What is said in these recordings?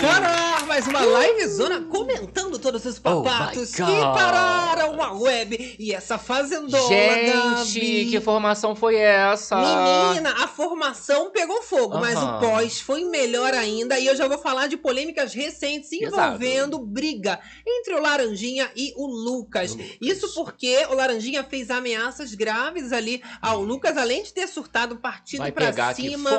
Para mais uma live zona comentando todos os papatos Oh que pararam a web e essa fazendona, Gente, Gabi. que formação foi essa? Menina, a formação pegou fogo, mas o pós foi melhor ainda. E eu já vou falar de polêmicas recentes Exato. envolvendo briga entre o Laranjinha e o Lucas. O Lucas. Isso porque o Laranjinha fez ameaças graves ali ao Lucas, além de ter surtado partido pegar cima.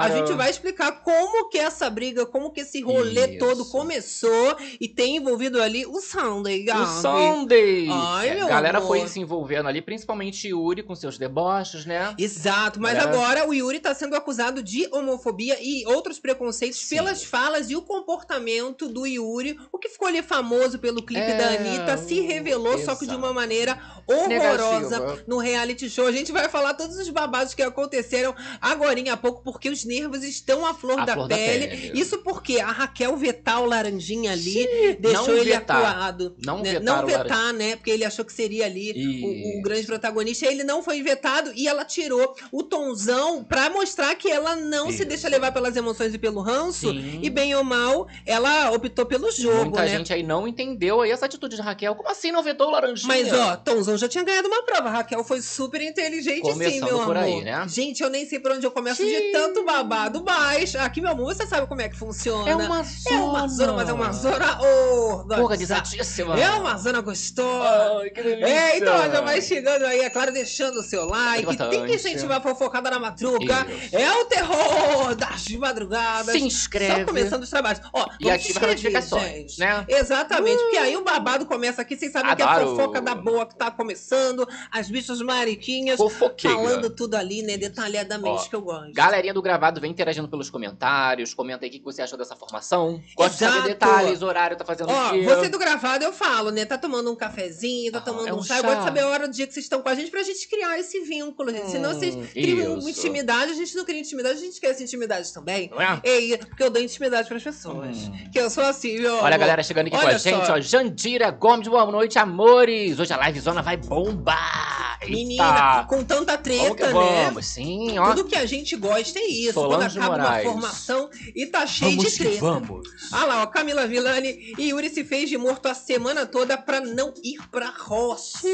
A gente vai explicar como que essa briga, como que esse rolê Isso. todo começou e tem envolvido ali o Sunday, O Gabi. Sunday! Ai, É, meu a galera amor. foi se envolvendo ali, principalmente Yuri com seus deboches, né? Exato, mas Galera- agora o Yuri tá sendo acusado de homofobia e outros preconceitos Sim. pelas falas e o comportamento do Yuri. O que ficou ali famoso pelo clipe É, da Anitta se uh, revelou, só que de uma exato. maneira horrorosa Negativa. no reality show. A gente vai falar todos os babados que aconteceram agora há pouco, porque os nervos estão à flor, da, flor da pele. pele. Isso porque a Raquel vetar o laranjinha ali deixou não ele vetar. acuado. Não né? vetar Não o vetar, né? Porque ele achou que seria ali o, o Isso. grande protagonista. Ele não foi vetado e ela tirou o tonzão pra mostrar que ela não se Isso. deixa levar pelas emoções e pelo ranço. Sim. E bem ou mal, ela optou pelo jogo, Muita né? gente aí não entendeu aí essa atitude de Raquel. Como assim não vetou o laranjinha? Mas, ó, Tonzão já tinha ganhado uma prova. A Raquel foi super inteligente, sim, Começando meu por amor. aí, né? Gente, eu nem sei por onde eu começo de Sim. tanto babado, mas aqui, meu amor, você sabe como é que funciona. é uma zona. É uma zona, mas é uma zona organizada. organizadíssima. É uma zona gostosa. Ai, que delícia. É, então já vai chegando aí, é claro, deixando o seu like. Bastante. Tem que incentivar a fofocada na madruga. Isso. É o terror das madrugadas. Se inscreve. Só começando os trabalhos. Ó, E ativa as inscrever, notificações, gente. né? Exatamente, porque aí o babado começa aqui, vocês sabem que é a Adoro. fofoca da boa que tá começando, as bichas mariquinhas Fofoqueira. falando tudo ali, né, detalhadamente Ó, que eu gosto. Galerinha do gravado, vem interagindo pelos comentários. Comenta aí o que você achou dessa formação. Gosto de saber detalhes, horário, tá fazendo Ó, quê. você do gravado eu falo, né? Tá tomando um cafezinho, tá Ah, tomando é um, um chá. Eu chá. gosto de saber a hora do dia que vocês estão com a gente pra gente criar esse vínculo, gente. Senão Hum, vocês criam isso. intimidade, a gente não cria intimidade, a gente quer essa intimidade também. Não é? Ei, porque eu dou intimidade pras pessoas. Hum. Que eu sou assim, meu Olha a galera chegando aqui com Olha a gente, só. ó. Jandira Gomes, boa noite, amores. Hoje a live zona vai bombar. Eita. Menina, com tanta Vamos treta, né? vamos. Sim, ó. Tudo que a gente gosta é isso. Solange Quando acaba Moraes. uma formação e tá cheio Vamos de treta. vamos. Ah lá, ó, Camila Villani e Yuri se fez de morto a semana toda pra não ir pra roça.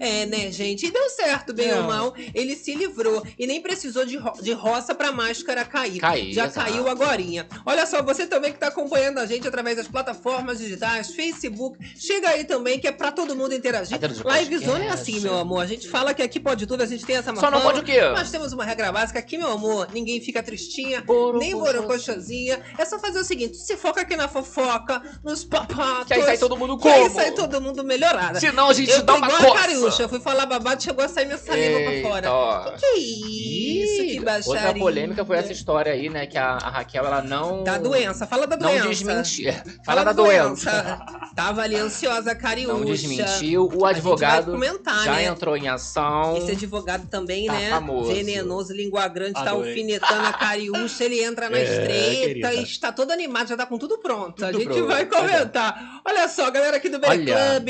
É, né, gente? E deu certo, bem É. ou mal. Ele se livrou e nem precisou de, ro de roça pra máscara cair. Cair, Já exato. caiu agorinha. Olha só, você também que tá acompanhando a gente através das plataformas digitais, Facebook, chega aí também que é pra todo mundo interagir. Live. Zone é assim, meu amor. A gente fala que aqui pode tudo, a gente tem essa Só não pode o quê? Nós temos uma regra básica aqui, meu amor. Ninguém fica tristinha, Borocochosinha. nem borocochosinha. É só fazer o seguinte: se foca aqui na fofoca, nos papatos. Que aí sai todo mundo que aí como? sai todo mundo melhorado. Senão a gente Eu dá uma igual a coça. Cariúcha, eu fui falar babado, chegou a sair minha saliva pra Eita, fora. ó. Que isso, que baixaria. Outra polêmica foi essa história aí, né? Que a, a Raquel, ela não... Da doença, fala da Não doença. desmentiu. Fala da doença. Tava ali ansiosa a Cariúcha. Não desmentiu. O A advogado comentar, já né? entrou em ação. Esse advogado também, Tá né? famoso. Venenoso, língua grande, tá Adorei. alfinetando a cariúcha, ele entra na É, estreita querida. e está todo animado, já tá com tudo pronto. a Tudo gente pronto. vai comentar. Olha só, galera aqui do Olha, Club.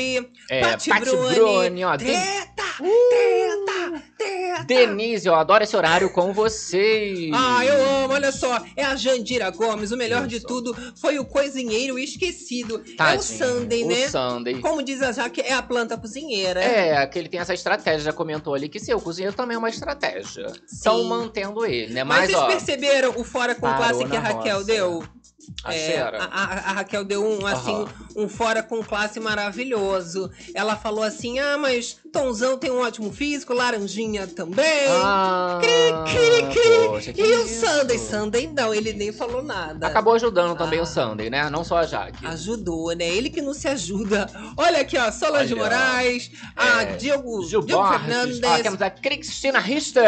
É, Pati Pati Bruni. Bruni, ó. Treta! Treta! Treta! Denise, eu adoro esse horário com vocês. Ah, eu amo, olha só. É a Jandira Gomes. O melhor de tudo foi o cozinheiro esquecido. é o Tadinho, Sunday, né? O Sunday. Como diz a Jaque, é a planta cozinheira. É, que ele tem essa estratégia, já comentou ali que ser o cozinheiro também é uma estratégia. Estão mantendo ele, né? Mas, Mas, vocês ó, perceberam o fora com classe que a Raquel roça. deu? A É, a, a- a Raquel deu um, assim, Aham. um fora com classe maravilhoso. Ela falou assim: ah, mas Tonzão tem um ótimo físico, Laranjinha também. Ah, cri, cri. poxa, que e o isso. Sunday? Sunday não, ele nem falou nada. Acabou ajudando também Ah. o Sunday, né? Não só a Jaque. Ajudou, né? Ele que não se ajuda. Olha aqui, ó, Solange Olha, Moraes, a é, Diogo, Gil Diogo Borges. Fernandes. Ó, temos a Cristina Richter.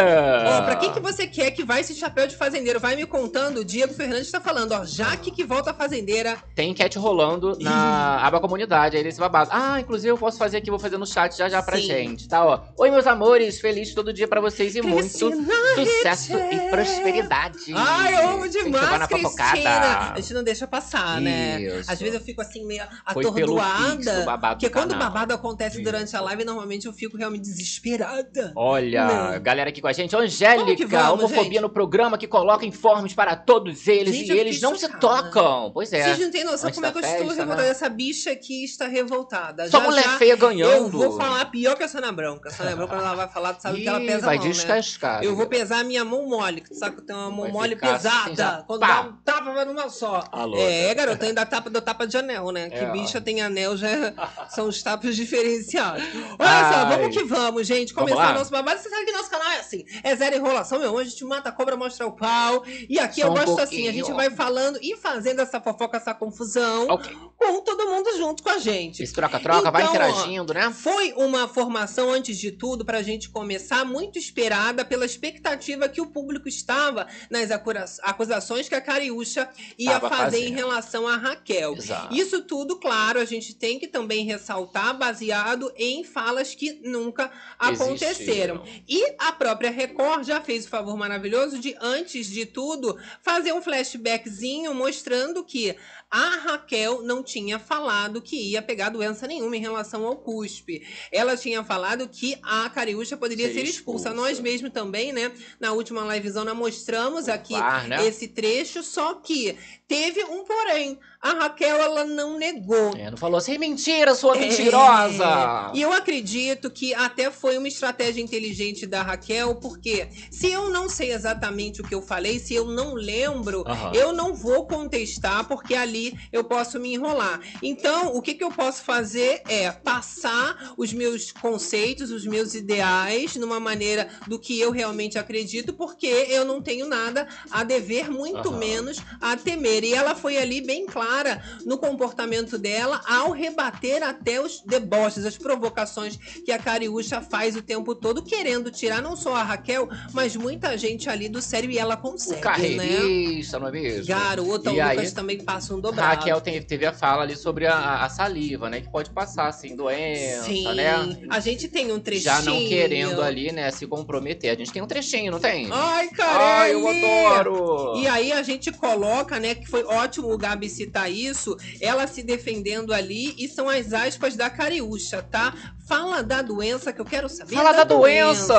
Ó, pra quem que você quer que vai esse chapéu de fazendeiro? Vai me contando. O Diego Fernandes tá falando, ó. Jaque que volta a fazendeira. Tem enquete rolando na aba comunidade aí desse babado. Ah, inclusive eu posso fazer aqui, vou fazer no chat já já pra Sim. gente, tá? Ó. Oi, meus amores, feliz todo dia pra vocês e muito Cristina sucesso Richter. e prosperidade. Ai, eu amo demais. Cristina. A gente não deixa passar, né? Isso. Às vezes eu fico assim, meio Foi atordoada. Porque do quando o babado acontece Isso. durante a live, normalmente eu fico realmente desesperada. Olha, Não. galera aqui com a gente, que Angélica, vamos, homofobia gente. no programa que coloca informes para todos eles Gente, e eles não se chocada. Tocam. Pois é. Vocês não têm noção como é que eu estou revoltada. né? Essa bicha aqui está revoltada. Sua Já, mulher já feia ganhando. Eu vou falar pior que a Sônia Branca. A Sônia Branca, ela vai falar, tu sabe que ela Ih, pesa vai a mão, né? descascar. Eu vou pesar a minha mão mole, que tu sabe que eu tenho uma mão Vai mole assim, pesada. já, Quando pá. dá um tapa, vai numa só. Alô, É, garota, ainda tapa do tapa de anel, né? Que É, ó. bicha tem anel, já são os tapas diferenciados. Olha só, Ai. vamos que vamos, gente. Vamos Começar o nosso babado. Você sabe que nosso canal é assim: é zero enrolação, meu. A gente mata a cobra, mostra o pau. E aqui Só eu um gosto assim: a gente vai falando e fazendo essa fofoca, essa confusão, Ok. com todo mundo junto com a gente. Esse troca-troca, vai Então, ó, interagindo, né? Foi uma formação, antes de tudo, para a gente começar, muito esperada pela expectativa que o público estava nas acusações que a Cariúcha ia Tava fazer em fazendo. relação a Raquel. Exato. Isso tudo, claro, a gente tem que também ressaltar, baseado em falas que nunca aconteceram. Existiram. E a própria Record já fez o favor maravilhoso de, antes de tudo, fazer um flashbackzinho mostrando que a Raquel não tinha falado que ia pegar doença nenhuma em relação ao cuspe. Ela tinha falado que a Cariúcha poderia Ser ser expulsa. expulsa. Nós mesmo também, né? Na última livezão, nós mostramos aqui VAR, né? esse trecho, só que teve um porém. A Raquel, ela não negou. É, não falou assim, mentira, sua É. mentirosa! E eu acredito que até foi uma estratégia inteligente da Raquel, porque se eu não sei exatamente o que eu falei, se eu não lembro, Aham. eu não vou contestar, porque ali eu posso me enrolar. Então, o que, que eu posso fazer é passar os meus conceitos, os meus ideais, numa maneira do que eu realmente acredito, porque eu não tenho nada a dever, muito Aham. menos a temer. E ela foi ali bem clara no comportamento dela ao rebater até os deboches, as provocações que a Cariúcha faz o tempo todo, querendo tirar não só a Raquel, mas muita gente ali do sério e ela O consegue, né? carreirista, não é mesmo? Garota, E o aí, Lucas também passa um dobrado. Raquel tem- teve a fala ali sobre a, a saliva, né? Que pode passar, assim, doença, Sim, né? a gente tem um trechinho. Já não querendo ali, né, se comprometer. A gente tem um trechinho, não tem? Ai, cara, Ai, eu adoro! E aí a gente coloca, né, que foi ótimo o Gabi citar isso, ela se defendendo ali, e são as aspas da Cariúcha, tá? Fala da doença que eu quero saber. Fala da doença!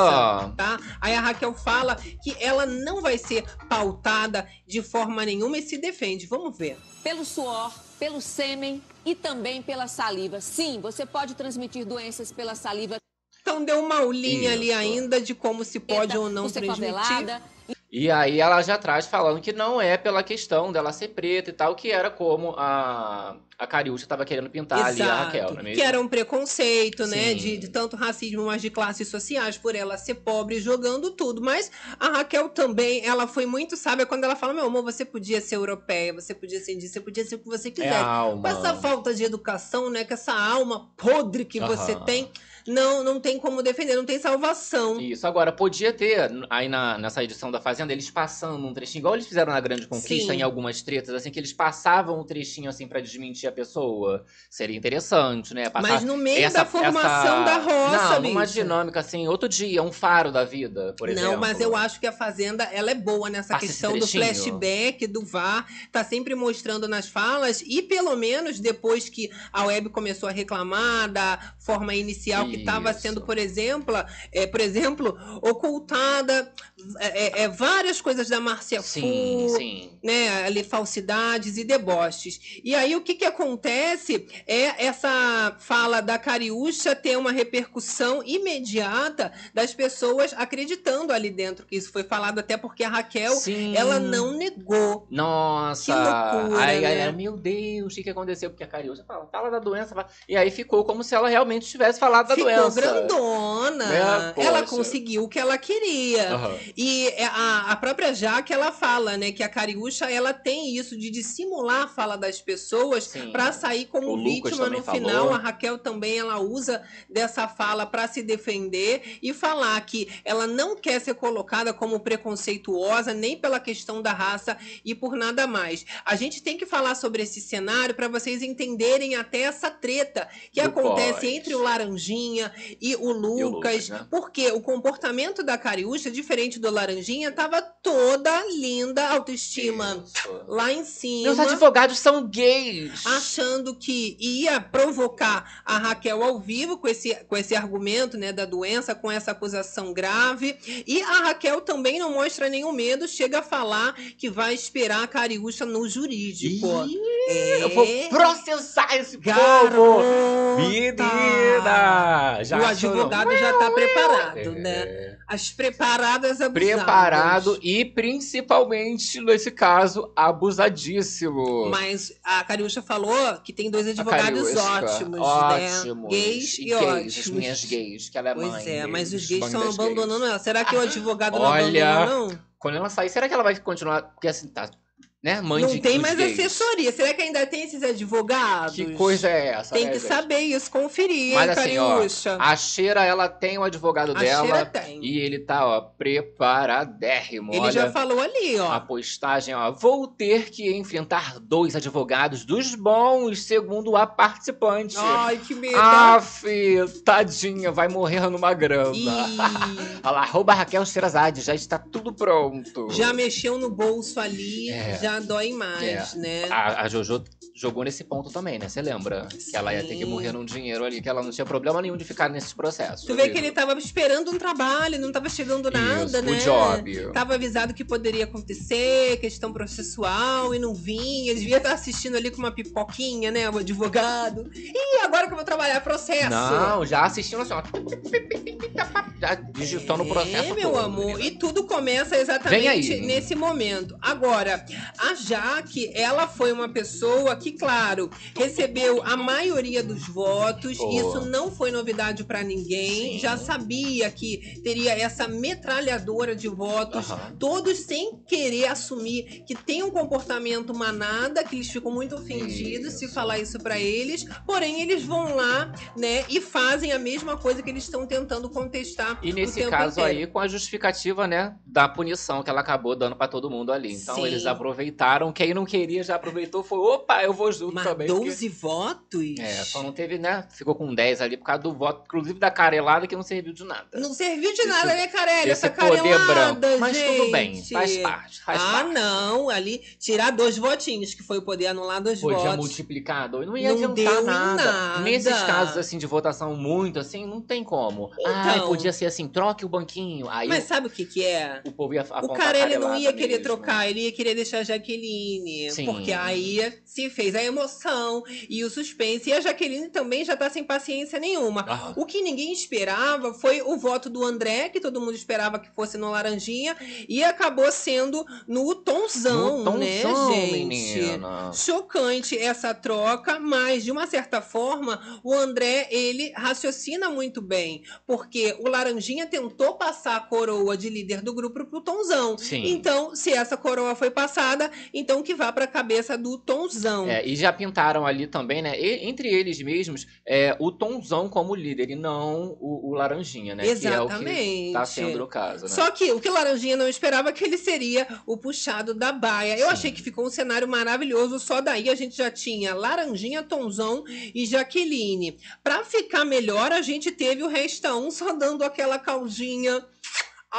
Tá? Aí a Raquel fala que ela não vai ser pautada de forma nenhuma e se defende. Vamos ver. pelo suor, pelo sêmen e também pela saliva. Sim, você pode transmitir doenças pela saliva. Então deu uma aulinha ali Isso. ainda de como se pode ou não transmitir. favelada. E aí ela já traz falando que não é pela questão dela ser preta e tal, que era como a, a Cariúcha tava querendo pintar ali a Raquel, não é mesmo? que era um preconceito, né? Sim. De, de tanto racismo, mas de classes sociais, por ela ser pobre, jogando tudo. Mas a Raquel também, ela foi muito sábia quando ela fala: meu amor, você podia ser europeia, você podia ser indígena, você podia ser o que você É a alma. Com essa falta de educação, né? Com essa alma podre que você Aham. tem, não, não tem como defender, não tem salvação. Isso, agora, podia ter, aí na, nessa edição da Fazenda, eles passando um trechinho, igual eles fizeram na Grande Conquista, Sim. em algumas tretas, assim, que eles passavam um trechinho, assim, pra desmentir a pessoa. Seria interessante, né? Passar Mas no meio essa- da formação essa- da roça, Não, numa bicha. dinâmica, assim, outro dia, um faro da vida, por exemplo. Não, mas eu acho que a Fazenda ela é boa nessa Passa questão do flashback, do VAR, tá sempre mostrando nas falas e pelo menos depois que a web começou a reclamar da forma inicial que estava Isso. sendo, por exemplo, é, por exemplo, ocultada é, é, várias coisas da Márcia Sim, Fu, sim. né, ali falsidades e deboches. E aí o que que acontece é essa fala da Cariúcha ter uma repercussão imediata das pessoas acreditando ali dentro que isso foi falado até porque a Raquel Sim. ela não negou. Nossa! Que loucura, aí, né? meu Deus, o que, que aconteceu? Porque a Cariúcha fala, fala da doença. fala- E aí ficou como se ela realmente tivesse falado da Ficou doença. grandona. É, ela conseguiu o que ela queria. Aham. E é a, a própria Jaque, ela fala, né, que a Cariúcha, ela tem isso de dissimular a fala das pessoas para sair como O vítima no final. falou. A Raquel também, ela usa dessa fala para se defender e falar que ela não quer ser colocada como preconceituosa, nem pela questão da raça e por nada mais. A gente tem que falar sobre esse cenário para vocês entenderem até essa treta que Do acontece pós. entre o Laranjinha e o Lucas, Lucas, né? porque o comportamento da Cariúcha, diferente do Laranjinha, tava toda linda, autoestima Isso. lá em cima. Meus advogados são gays. achando que ia provocar a Raquel ao vivo com esse, com esse argumento né, da doença, com essa acusação grave. E a Raquel também não mostra nenhum medo, chega a falar que vai esperar a Cariúcha no jurídico. Ih, É. Eu vou processar esse povo. Garota! Menina! Já o advogado já tá preparado, né? É. As preparadas abusadas. Preparado e principalmente, nesse caso, abusadíssimo. Mas a Cariúcha falou que tem dois advogados ótimos, ótimos, né? Gays e, gays, ótimos. As minhas gays, que ela é Pois mãe. é, mas os gays estão abandonando gays. ela. Será que o advogado não Olha, abandonou, não? Quando ela sair, será que ela vai continuar? Porque assim, tá. Né? Mãe Não de, tem mais gays. assessoria. Será que ainda tem esses advogados? Que coisa é essa? Tem né, que gente? saber isso, conferir, Mas hein, assim, ó? A Cheira, ela tem o advogado A dela. Tem. E ele tá, ó, preparadérrimo. Ele Olha, já falou ali, ó. a postagem, ó. Vou ter que enfrentar dois advogados dos bons, segundo a participante. Ai, que medo. Aff, tadinha, vai morrer numa grama. Olha lá, arroba Raquel Sherazade, já está tudo pronto. já mexeu no bolso ali, É. já dói mais, É. né? A, a Jojo jogou nesse ponto também, né? Você lembra? Que ela ia ter que Sim. morrer num dinheiro ali, que ela não tinha problema nenhum de ficar nesses processos. Tu vê que ele tava esperando um trabalho, não tava chegando nada, Isso, né? o job. Tava avisado que poderia acontecer, questão processual, e não vinha. Devia estar assistindo ali com uma pipoquinha, né? O advogado. E agora que eu vou trabalhar processo? Não, já assistindo assim, ó. Já digitando o processo É, meu todo, amor. menina. E tudo começa exatamente nesse momento. Agora, a Jaque, ela foi uma pessoa que, claro, recebeu a maioria dos votos. Boa. Isso não foi novidade pra ninguém. Sim. Já sabia que teria essa metralhadora de votos. Aham. Todos sem querer assumir que tem um comportamento manada, que eles ficam muito ofendidos se Isso. falar isso pra eles. Porém, eles vão lá, né, e fazem a mesma coisa que eles estão tentando contestar. E nesse caso inteiro. aí, com a justificativa, né, da punição que ela acabou dando pra todo mundo ali. Então Sim. eles aproveitaram. Quem não queria já aproveitou, foi, opa, eu vou junto Mas também. porque- 12 votos? É, só não teve, né? Ficou com 10 ali por causa do voto, inclusive da carelada, que não serviu de nada. Não serviu de nada, né, Carelli? Essa poder carelada, branco. Mas tudo bem, gente. faz parte, faz ah, parte. não. Ali, tirar dois votinhos, que foi o poder anular dois Podia votos. multiplicar dois, não ia Não adiantar nada. nada. Nesses casos, assim, de votação muito, assim, não tem como. Ah, Então. podia ser assim, troque o banquinho. Aí Mas sabe o que que é? o povo ia apontar O a Carelli não ia querer mesmo. trocar, ele ia querer deixar a Jaqueline. Sim. Porque aí se fez a emoção e o suspense. E a Jaqueline também já tá sem paciência nenhuma. Ah, O que ninguém esperava foi o voto do André, que todo mundo esperava que fosse no Laranjinha, e acabou sendo no Tonzão, no né, tonzão, gente? menina. Chocante essa troca, mas de uma certa forma, o André, ele raciocina muito bem, porque o Laranjinha tentou passar a coroa de líder do grupo pro Tonzão. Sim. Então, se essa coroa foi passada, então que vá pra cabeça do Tonzão. É, e já pintaram ali também, né? e- entre eles mesmos, é, o Tonzão como líder e não o, o Laranjinha, né? Que é o que Exatamente. tá sendo o caso, né? Só que o que Laranjinha não esperava é que ele seria o puxado da baia. Eu Sim. achei que ficou um cenário maravilhoso. Só daí a gente já tinha Laranjinha, Tonzão e Jaqueline. Pra ficar melhor, a gente teve o Resta 1 só dando aquela caldinha,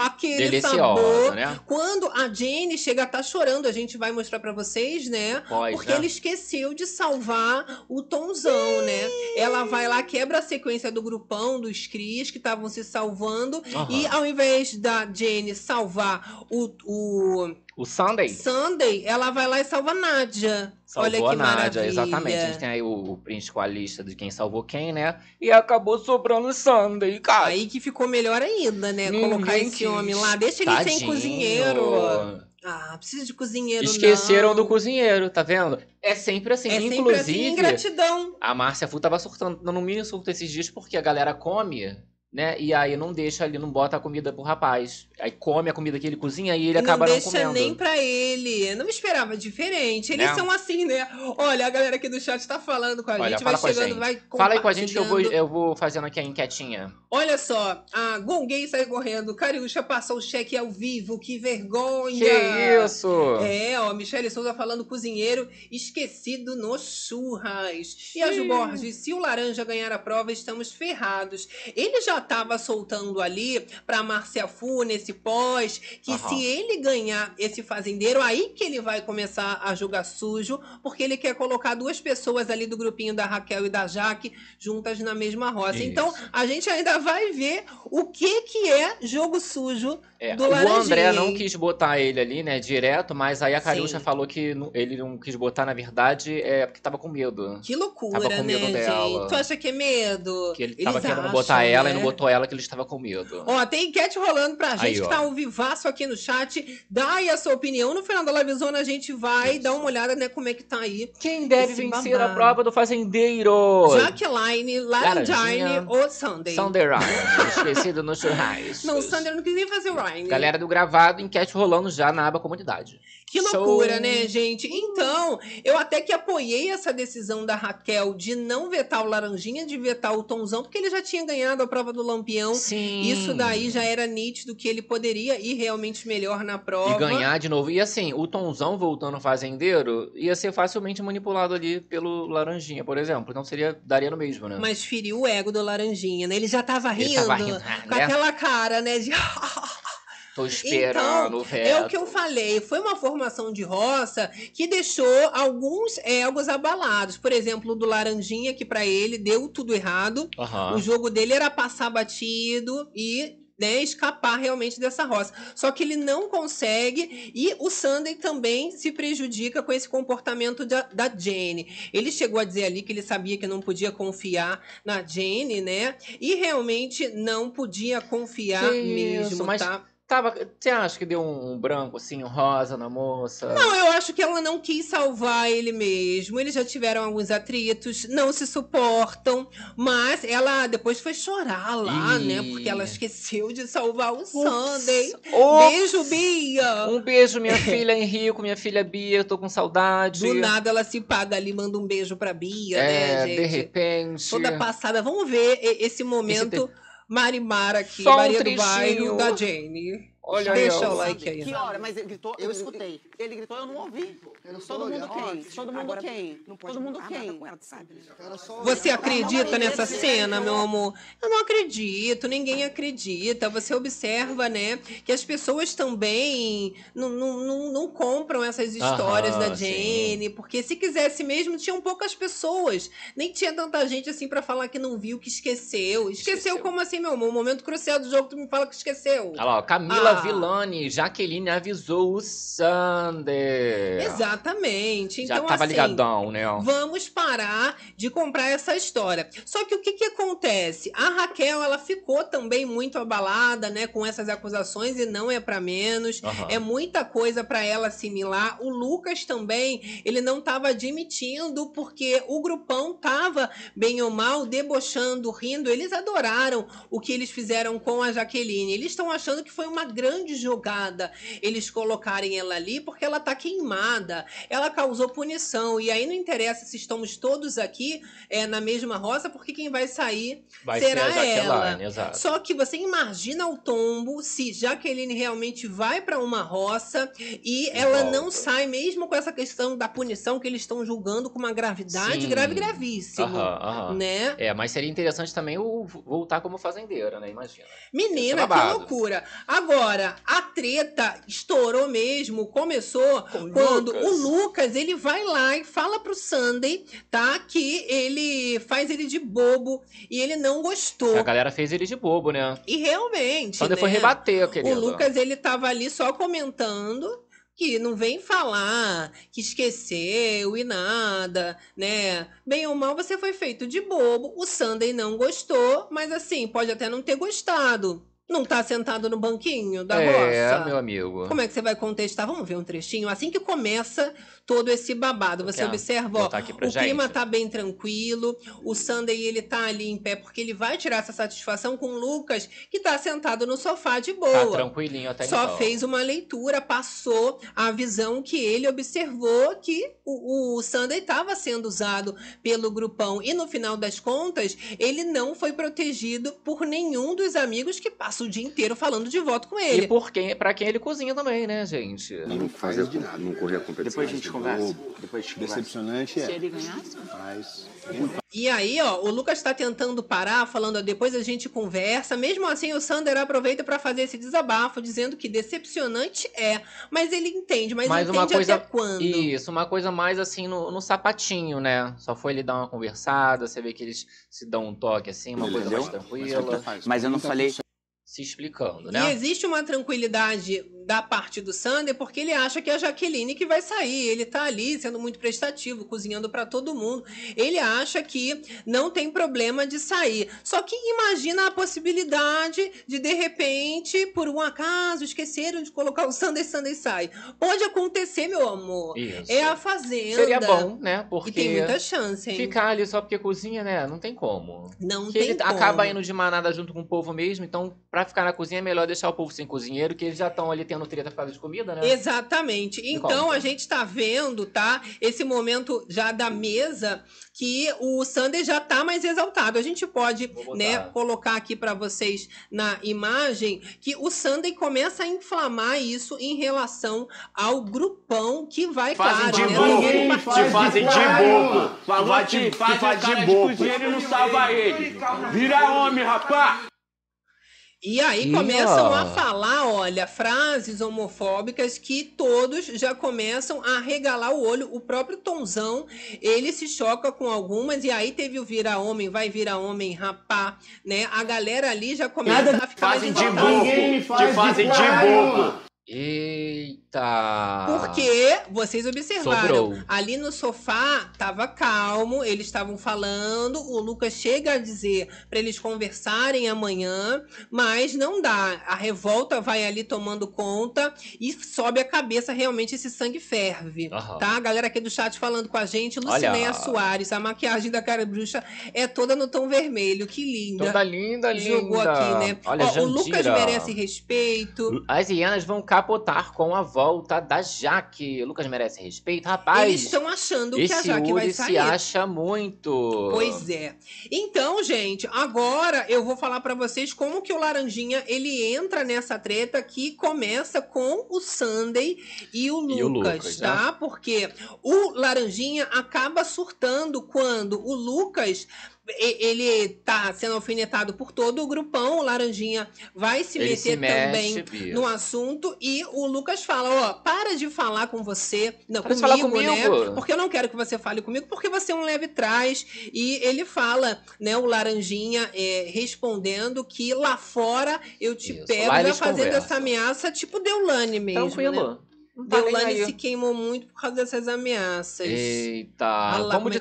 aquele Deliciosa, sabor. né? Quando a Jenny chega a estar chorando, a gente vai mostrar pra vocês, né? Pós, Porque né? ele esqueceu de salvar o Tonzão, né? Ela vai lá, quebra a sequência do grupão, dos Cris, que estavam se salvando. Aham. E ao invés da Jenny salvar o, o O Sunday Sunday, ela vai lá e salva a Nádia. salvou Olha que a Nádia, maravilha. exatamente. A gente tem aí o, o print com a lista de quem salvou quem, né? E acabou sobrando o Sunday, cara. Aí que ficou melhor ainda, né? Ninguém Colocar esse quis. homem lá. Deixa ele sem Tadinho. cozinheiro. Ah, precisa de cozinheiro, Esqueceram não. do cozinheiro, tá vendo? É sempre assim. É sempre Inclusive, assim, ingratidão. a Márcia Fu tava surtando, dando um mini surto esses dias porque a galera come, né? E aí não deixa ali, não bota a comida pro rapaz. Aí come a comida que ele cozinha e ele não acaba não deixa comendo. nem pra ele. Não esperava diferente. Eles Né? são assim, né? Olha, a galera aqui do chat tá falando com a Olha, gente, vai chegando, gente. vai Fala aí com a gente que eu vou, eu vou fazendo aqui a enquetinha. Olha só, a Gonguei saiu correndo, Cariúcha passou o cheque ao vivo, que vergonha! Que isso? É, ó, Michele Souza falando cozinheiro esquecido no churras. E a Ju. Borges, se o laranja ganhar a prova, estamos ferrados. Ele já já estava soltando ali para Márcia Fu nesse pós, que Aham. se ele ganhar esse fazendeiro, aí que ele vai começar a jogar sujo, porque ele quer colocar duas pessoas ali do grupinho da Raquel e da Jaque juntas na mesma roça. Isso. Então, a gente ainda vai ver o que que é jogo sujo É, do o Laranjinha, André não quis botar ele ali, né, direto, mas aí a Cariúcha falou que ele não quis botar, na verdade, é porque tava com medo. Que loucura, Tava com né, medo dela. gente? Tu acha que é medo? Que ele Eles tava querendo acham, botar ela e né? não botou ela, que ele estava com medo. Ó, tem enquete rolando pra gente Aí, que ó. tá ao vivaço aqui no chat. Dá aí a sua opinião. No final da livezona a gente vai Isso. dar uma olhada, né, como é que tá aí. Quem deve vencer babado. a prova do fazendeiro? Jaqueline, Laranjine Laranjinha, ou Sunday? Sander Ryan, esquecido no churrasco. Não, Sunday não quis nem fazer Ryan. Galera do gravado, enquete rolando já na aba comunidade. Que Show. loucura, né, gente? Então, eu até que apoiei essa decisão da Raquel de não vetar o Laranjinha, de vetar o Tonzão, porque ele já tinha ganhado a prova do Lampião. Sim. Isso daí já era nítido que ele poderia ir realmente melhor na prova. E ganhar de novo. E assim, o Tonzão voltando ao fazendeiro ia ser facilmente manipulado ali pelo Laranjinha, por exemplo. Então seria, daria no mesmo, né? Mas feriu o ego do Laranjinha, né? Ele já tava Ele rindo, tava rindo, com né? aquela cara, né? De... Tô esperando o veto. É o que eu falei, foi uma formação de roça que deixou alguns egos abalados. Por exemplo, o do Laranjinha, que pra ele deu tudo errado. Aham. O jogo dele era passar batido e né, escapar realmente dessa roça. Só que ele não consegue e o Sunday também se prejudica com esse comportamento da, da Jenny. Ele chegou a dizer ali que ele sabia que não podia confiar na Jenny, né? E realmente não podia confiar Que mesmo, isso, mas tá? Tava, você acha que deu um branco, assim, um rosa na moça? Não, eu acho que ela não quis salvar ele mesmo. Eles já tiveram alguns atritos, não se suportam, mas ela depois foi chorar lá, Ih. né? Porque ela esqueceu de salvar o Sunday. Ops! Beijo, Bia! Um beijo, minha filha Henrico, minha filha Bia, eu tô com saudade. Do nada ela se paga ali, manda um beijo pra Bia, é, né, de gente? repente. Toda passada. Vamos ver esse momento Marimar aqui, Só um Maria do. Bairro da Jane. Olha aí, Deixa ó. o like aí. Que hora? Mas ele gritou? Eu escutei. Ele gritou, eu não ouvi. Era só Todo mundo olhar. quem? Todo mundo agora quem? Não pode Todo mundo quem? com ela, sabe? né? Você acredita Não, nessa cena, meu amor? Eu não acredito, ninguém acredita. Você observa, né, que as pessoas também não, não, não, não compram essas histórias Aham, da sim. Jane, porque se quisesse mesmo, tinham poucas pessoas. Nem tinha tanta gente assim pra falar que não viu, que esqueceu. Esqueceu, Esqueceu. como assim, meu amor? O momento crucial do jogo, tu me fala que esqueceu. Olha lá, Camila Ah. Villani, Jaqueline avisou o Sander. Exatamente. Já Então, tava assim, ligadão, né? Vamos parar de comprar essa história. Só que o que, que acontece? A Raquel, ela ficou também muito abalada, né, com essas acusações e não é pra menos. Aham. É muita coisa pra ela assimilar. O Lucas também, ele não tava admitindo porque o grupão tava bem ou mal debochando, rindo. Eles adoraram o que eles fizeram com a Jaqueline. Eles estão achando que foi uma grande jogada eles colocarem ela ali porque ela tá queimada ela causou punição. E aí não interessa se estamos todos aqui é, na mesma roça, porque quem vai sair. Vai será ser ela. exato. Só que você imagina o tombo se Jaqueline realmente vai para uma roça e ela volta. não sai, mesmo com essa questão da punição que eles estão julgando com uma gravidade Sim. grave, gravíssimo. Aham, aham. Né? É, mas seria interessante também o voltar como fazendeira, né? Imagina. Menina, que loucura. Agora, a treta estourou mesmo, começou Com quando Lucas. o Lucas, ele vai lá e fala pro Sunday, tá? Que ele faz ele de bobo e ele não gostou. A galera fez ele de bobo, né? E realmente, Só né? depois rebater, O querido. Lucas, ele tava ali só comentando que não vem falar que esqueceu e nada, né? Bem ou mal, você foi feito de bobo. O Sunday não gostou, mas assim, pode até não ter gostado. Não tá sentado no banquinho da é, roça? meu amigo. Como é que você vai contestar? Vamos ver um trechinho? Assim que começa todo esse babado, você Quer observa, ó, botar aqui pra o gente? clima tá bem tranquilo, o Sunday ele tá ali em pé porque ele vai tirar essa satisfação com o Lucas, que tá sentado no sofá de Tá boa. tranquilinho até Só então. fez uma leitura, passou a visão que ele observou que o, o Sunday estava sendo usado pelo grupão. E no final das contas, ele não foi protegido por nenhum dos amigos que passa o dia inteiro falando de voto com ele. E por quem, pra quem ele cozinha também, né, gente? Não fazer de nada, não correr a competição. Depois a gente conversa. Depois a gente conversa. Decepcionante Se é. ele ganhasse? Mas. E aí, ó, o Lucas tá tentando parar, falando, ó, depois a gente conversa. Mesmo assim, o Sander aproveita pra fazer esse desabafo, dizendo que decepcionante é. Mas ele entende, mas, Mas entende uma coisa. até quando. Isso, uma coisa mais assim no, no sapatinho, né? Só foi ele dar uma conversada, você vê que eles se dão um toque assim, uma coisa mais Entendeu? tranquila, Mas eu não falei. se explicando, E né? existe uma tranquilidade da parte do Sander porque ele acha que é a Jaqueline que vai sair. Ele tá ali sendo muito prestativo, cozinhando pra todo mundo. Ele acha que não tem problema de sair. Só que imagina a possibilidade de de repente, por um acaso, esqueceram de colocar o Sander, Sander sai. Pode acontecer, meu amor. Isso. É a fazenda. Seria bom, né? E Porque tem muita chance, hein? ficar ali só porque cozinha, né? Não tem como. Não Porque tem ele como. acaba indo de manada junto com o povo mesmo, então pra ficar na cozinha é melhor deixar o povo sem cozinheiro, que eles já estão ali tendo treta por causa de comida, né? Exatamente. Então a gente tá vendo, tá? Esse momento já da mesa que o Sander já tá mais exaltado. A gente pode, né, colocar aqui para vocês na imagem que o Sander começa a inflamar isso em relação ao grupão que vai Fazem claro, de né? bobo, Ninguém te fazem de bobo. Falou te faz de bobo. Ele não salva ele. Vira homem, rapá. E aí começam ó. a falar, olha, frases homofóbicas que todos já começam a regalar o olho. O próprio Tonzão, ele se choca com algumas, e aí teve o vira homem, vai virar homem, rapá, né? A galera ali já começa a ficar Fazem mais de. Te fazem de bobo. Eita! Porque vocês observaram, Sobrou. ali no sofá tava calmo, eles estavam falando, o Lucas chega a dizer para eles conversarem amanhã, mas não dá. A revolta vai ali tomando conta e sobe a cabeça, realmente esse sangue ferve. Aham. Tá? A galera aqui do chat falando com a gente, Lucinéia Olha. Soares, a maquiagem da cara bruxa é toda no tom vermelho, que linda. Toda linda, linda. Jogou aqui, né? Olha, Ó, o Lucas merece respeito. As hienas vão capotar com a volta da Jaque. Lucas merece respeito, rapaz. Eles estão achando que a Jaque vai Uri sair. se acha muito. Pois é. Então, gente, agora eu vou falar pra vocês como que o Laranjinha ele entra nessa treta que começa com o Sunday e o Lucas, E o Lucas, tá? Porque o Laranjinha acaba surtando quando o Lucas ele tá sendo alfinetado por todo o grupão, o Laranjinha vai se Ele meter se também mexe, Bia. no assunto e o Lucas fala, ó, para de falar com você, não, Para de comigo, falar né? comigo. Porque eu não quero que você fale comigo, porque você é um leve trás. E ele fala, né, o Laranjinha é, respondendo que lá fora eu te Isso, pego, já fazendo conversam. essa ameaça, tipo Deulane mesmo, né? Tranquilo. Deulane aí. se queimou muito por causa dessas ameaças. Eita, Olha lá vamos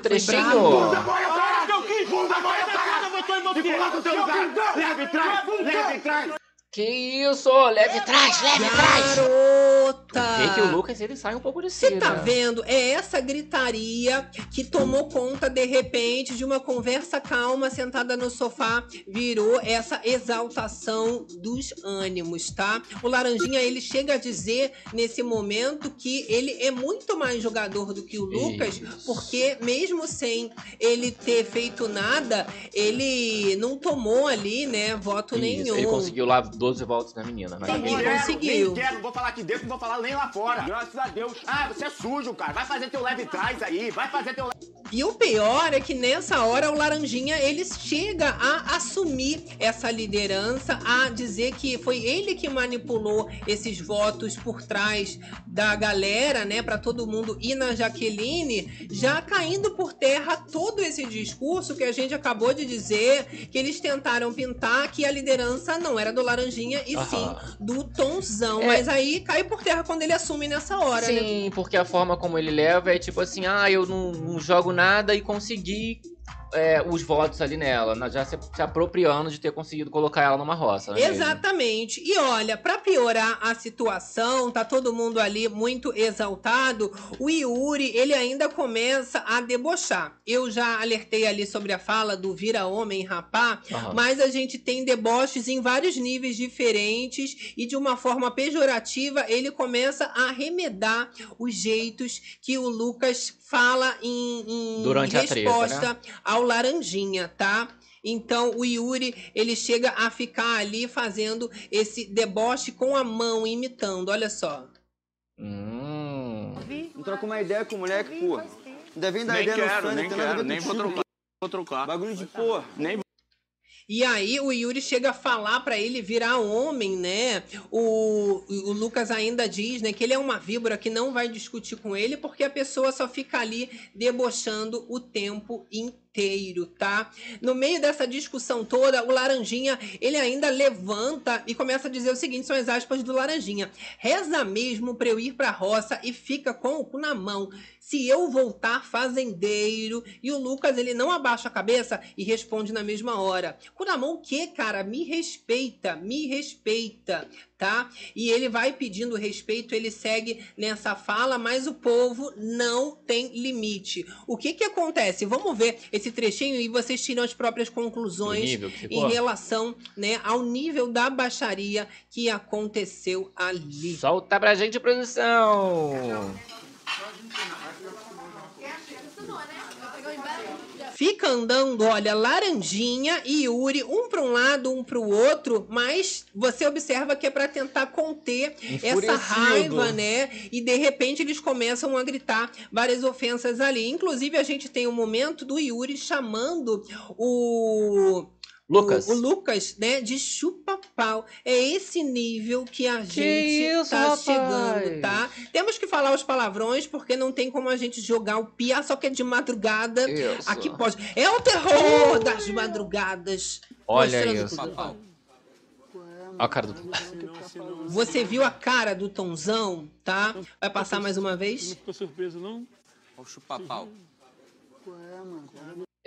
como de é que foi trechinho. bravo. Leve trás, leve trás. Que isso, leve trás, leve trás. Garota! Vê que o Lucas ele sai um pouco de si, Você tá vendo? É essa gritaria que tomou conta de repente de uma conversa calma sentada no sofá, virou essa exaltação dos ânimos, tá? O Laranjinha ele chega a dizer nesse momento que ele é muito mais jogador do que o Lucas, Isso. porque mesmo sem ele ter feito nada, ele não tomou ali, né, voto Isso, nenhum. Ele conseguiu lá 12 votos na menina. Na Ele menina. conseguiu. Nem quero, não vou falar aqui dentro, não vou falar nem lá fora. Graças a Deus. Ah, você é sujo, cara. Vai fazer teu leve trás aí. Vai fazer teu leve... E o pior é que nessa hora o Laranjinha ele chega a assumir essa liderança, a dizer que foi ele que manipulou esses votos por trás da galera, né, para todo mundo ir na Jaqueline, já caindo por terra todo esse discurso que a gente acabou de dizer, que eles tentaram pintar que a liderança não era do Laranjinha e sim do Tonzão, É. mas aí cai por terra quando ele assume nessa hora, né? Sim, porque a forma como ele leva é tipo assim, ah, eu não, não jogo nada e consegui é, os votos ali nela, já se, se apropriando de ter conseguido colocar ela numa roça. Né, Exatamente. E olha, pra piorar a situação, tá todo mundo ali muito exaltado, o Yuri, ele ainda começa a debochar. Eu já alertei ali sobre a fala do vira homem rapá, Aham. mas a gente tem deboches em vários níveis diferentes e de uma forma pejorativa, ele começa a remedar os jeitos que o Lucas fala em, em Durante a treta, resposta né? ao Laranjinha, tá? Então o Yuri, ele chega a ficar ali fazendo esse deboche com a mão, imitando, olha só. Hum. Não troca uma ideia com o moleque, porra. Ainda vem dar Nem ideia no quero, fã, nem não tem nada a quero, nem vou trocar. Vou trocar. Bagulho de porra. Nem E aí o Yuri chega a falar pra ele virar homem, né? O, o Lucas ainda diz, né, que ele é uma víbora que não vai discutir com ele porque a pessoa só fica ali debochando o tempo inteiro, tá? No meio dessa discussão toda, o Laranjinha, ele ainda levanta e começa a dizer o seguinte, são as aspas do Laranjinha. Reza mesmo pra eu ir pra roça e fica com o cu na mão. Se eu voltar fazendeiro. E o Lucas, ele não abaixa a cabeça e responde na mesma hora. Cu na mão o quê, cara? Me respeita, me respeita, tá? E ele vai pedindo respeito, ele segue nessa fala, mas o povo não tem limite. O que que acontece? Vamos ver esse trechinho e vocês tiram as próprias conclusões que em relação, né, ao nível da baixaria que aconteceu ali. Solta pra gente, produção. Fica andando, olha, Laranjinha e Yuri, um para um lado, um para o outro, mas você observa que é para tentar conter essa raiva, né? E de repente eles começam a gritar várias ofensas ali. Inclusive, a gente tem um momento do Yuri chamando o. Lucas. O, o Lucas, né, de chupa-pau. É esse nível que a gente isso, tá rapaz? chegando, tá? Temos que falar os palavrões, porque não tem como a gente jogar o pia, só que é de madrugada. Isso. Aqui pode. É o terror das madrugadas. Olha isso. tudo. Olha a cara do... Você viu a cara do Tonzão, tá? Vai passar mais uma vez? ficou surpreso, não? Ó o chupa-pau.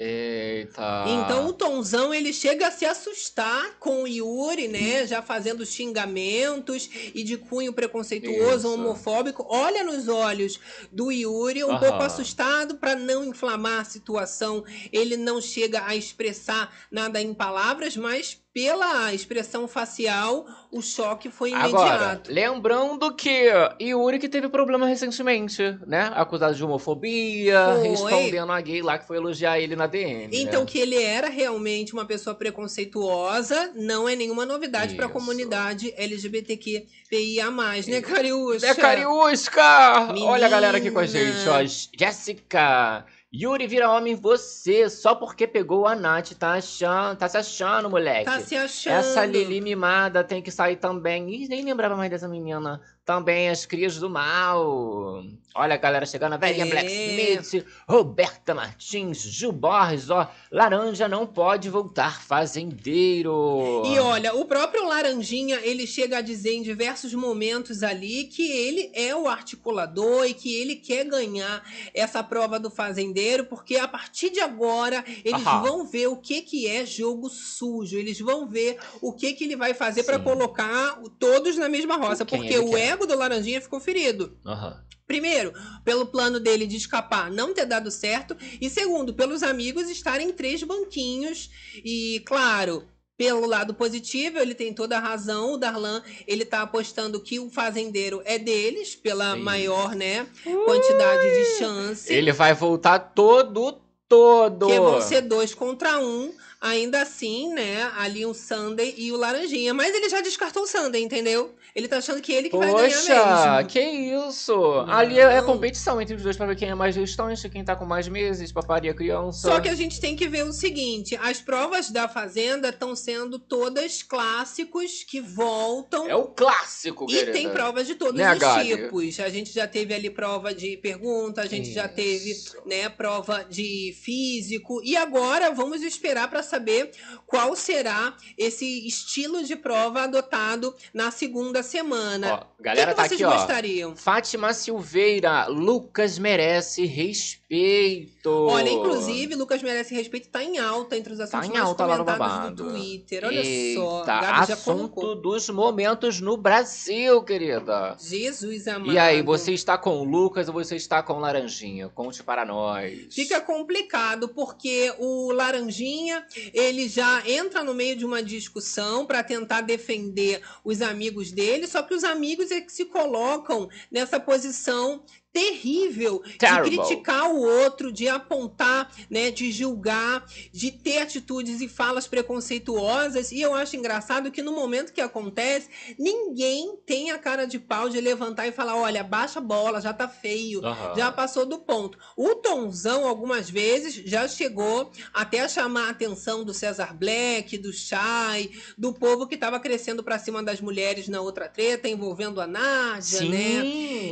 Eita. Então o Tonzão ele chega a se assustar com o Yuri, né? Já fazendo xingamentos e de cunho preconceituoso, Isso. homofóbico. Olha nos olhos do Yuri, um Aham. pouco assustado para não inflamar a situação. Ele não chega a expressar nada em palavras, mas pela expressão facial, o choque foi Agora, imediato. lembrando que Yuri que teve problema recentemente, né? Acusado de homofobia, Foi. respondendo a gay lá que foi elogiar ele na DM. Então, né? que ele era realmente uma pessoa preconceituosa, não é nenhuma novidade para a comunidade LGBTQIA+, né, Cariúcha? É Cariusca! Menina. Olha a galera aqui com a gente, ó. Jéssica! Yuri vira homem você, só porque pegou a Nath, tá achando, tá se achando, moleque. Tá se achando. Essa Lili mimada tem que sair também. Ih, nem lembrava mais dessa menina. Também as crias do mal. Olha a galera chegando. A velhinha É. Blacksmith, Roberta Martins, Ju Borges, ó. Laranja não pode voltar fazendeiro. E olha, o próprio Laranjinha, ele chega a dizer em diversos momentos ali que ele é o articulador e que ele quer ganhar essa prova do fazendeiro, porque a partir de agora eles Aham. vão ver o que que é jogo sujo, eles vão ver o que que ele vai fazer para colocar todos na mesma roça, Quem porque ele o quer. Ego do Laranjinha ficou ferido. Aham. Primeiro, pelo plano dele de escapar não ter dado certo. E segundo, pelos amigos estarem em três banquinhos. E, claro, pelo lado positivo, ele tem toda a razão. O Darlan, ele tá apostando que o fazendeiro é deles, pela Isso. maior, né, quantidade de chance. Ele vai voltar todo, todo. Que vão ser dois contra um. Ainda assim, né? Ali o Sunday e o Laranjinha. Mas ele já descartou o Sunday, entendeu? Ele tá achando que ele que vai ganhar Poxa, mesmo. que isso? Ali é, é Não. competição entre os dois pra ver quem é mais distante, quem tá com mais meses, paparia criança. Só que a gente tem que ver o seguinte: as provas da Fazenda estão sendo todas clássicos que voltam. É o clássico, E querida. tem provas de todos Né, os tipos. A gente já teve ali prova de pergunta, a gente já teve, Isso. né, prova de físico. E agora vamos esperar para saber qual será esse estilo de prova adotado na segunda semana. Ó, galera o que, tá que vocês aqui, ó. gostariam? Fátima Silveira, Lucas merece respeito. Olha, inclusive, Lucas Merece Respeito tá em alta entre os assuntos em mais alta lá no comentados do. Twitter. Olha Eita, só, Gabi assunto dos momentos no Brasil, querida. Jesus amado. E aí, você está com o Lucas ou você está com o Laranjinha? Conte para nós. Fica complicado porque o Laranjinha, ele já entra no meio de uma discussão para tentar defender os amigos dele, só que os amigos é que se colocam nessa posição terrível Terrible. de criticar o outro, de apontar, né, de julgar, de ter atitudes e falas preconceituosas. E eu acho engraçado que no momento que acontece, ninguém tem a cara de pau de levantar e falar: olha, baixa a bola, já tá feio, já passou do ponto. O Tonzão, algumas vezes, já chegou até a chamar a atenção do Cesar Black, do Chay, do povo que tava crescendo pra cima das mulheres na outra treta, envolvendo a Nádia, Sim. né?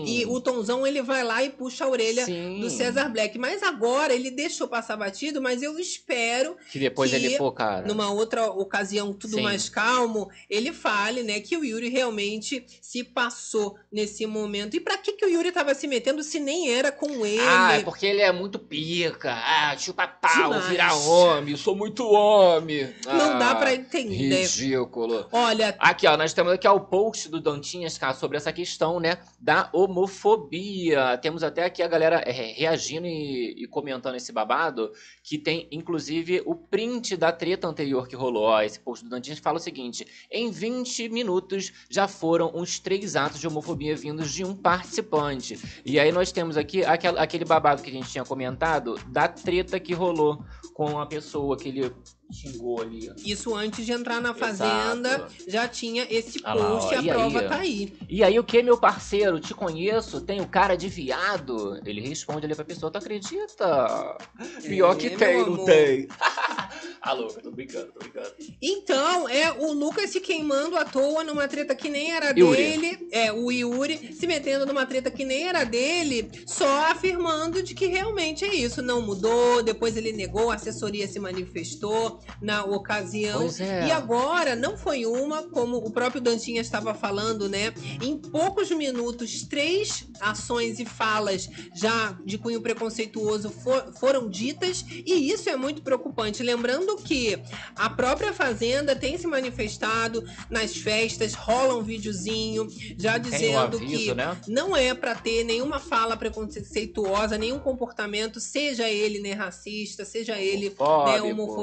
E o Tonzão ele vai lá e puxa a orelha Sim. do Cesar Black. Mas agora ele deixou passar batido, mas eu espero Que depois que ele, pô, cara. numa outra ocasião tudo Sim. mais calmo, ele fale, né, que o Yuri realmente se passou nesse momento. E pra que que o Yuri tava se metendo se nem era com ele? Ah, é porque ele é muito pica. Ah, chupa pau, Demais. vira homem, sou muito homem. Não dá Ah, pra entender. Ridículo. Olha, Aqui, ó, nós temos aqui ó, o post do Dantinhas, cara, sobre essa questão, né, da homofobia. Temos até aqui a galera é, reagindo e, e comentando esse babado, que tem, inclusive, o print da treta anterior que rolou. Ó, esse post do Dantinhas fala o seguinte, em 20 minutos já foram uns três atos de homofobia vindos de um participante. E aí nós temos aqui aquel- aquele babado que a gente tinha comentado, da treta que rolou com a pessoa que ele xingou ali. isso antes de entrar na Exato. fazenda, já tinha esse Ah post e a prova aí, tá aí. E aí, o que, meu parceiro? Te conheço, tenho cara de viado. Ele responde ali pra pessoa, tu acredita? Pior que É, tem, meu não tem. Alô, tô brincando, tô brincando. Então, é o Lucas se queimando à toa numa treta que nem era Yuri. dele. É, o Yuri se metendo numa treta que nem era dele, só afirmando de que realmente é isso. Não mudou, depois ele negou, a assessoria se manifestou na ocasião. É. E agora, não foi uma, como o próprio Dantinha estava falando, né? Em poucos minutos, três ações e falas já de cunho preconceituoso for- foram ditas, e isso é muito preocupante. Lembrando que a própria Fazenda tem se manifestado nas festas, rola um videozinho já Tem um dizendo aviso, que né? não é pra ter nenhuma fala preconceituosa, nenhum comportamento, seja ele né, racista, seja ele né, Homofóbico.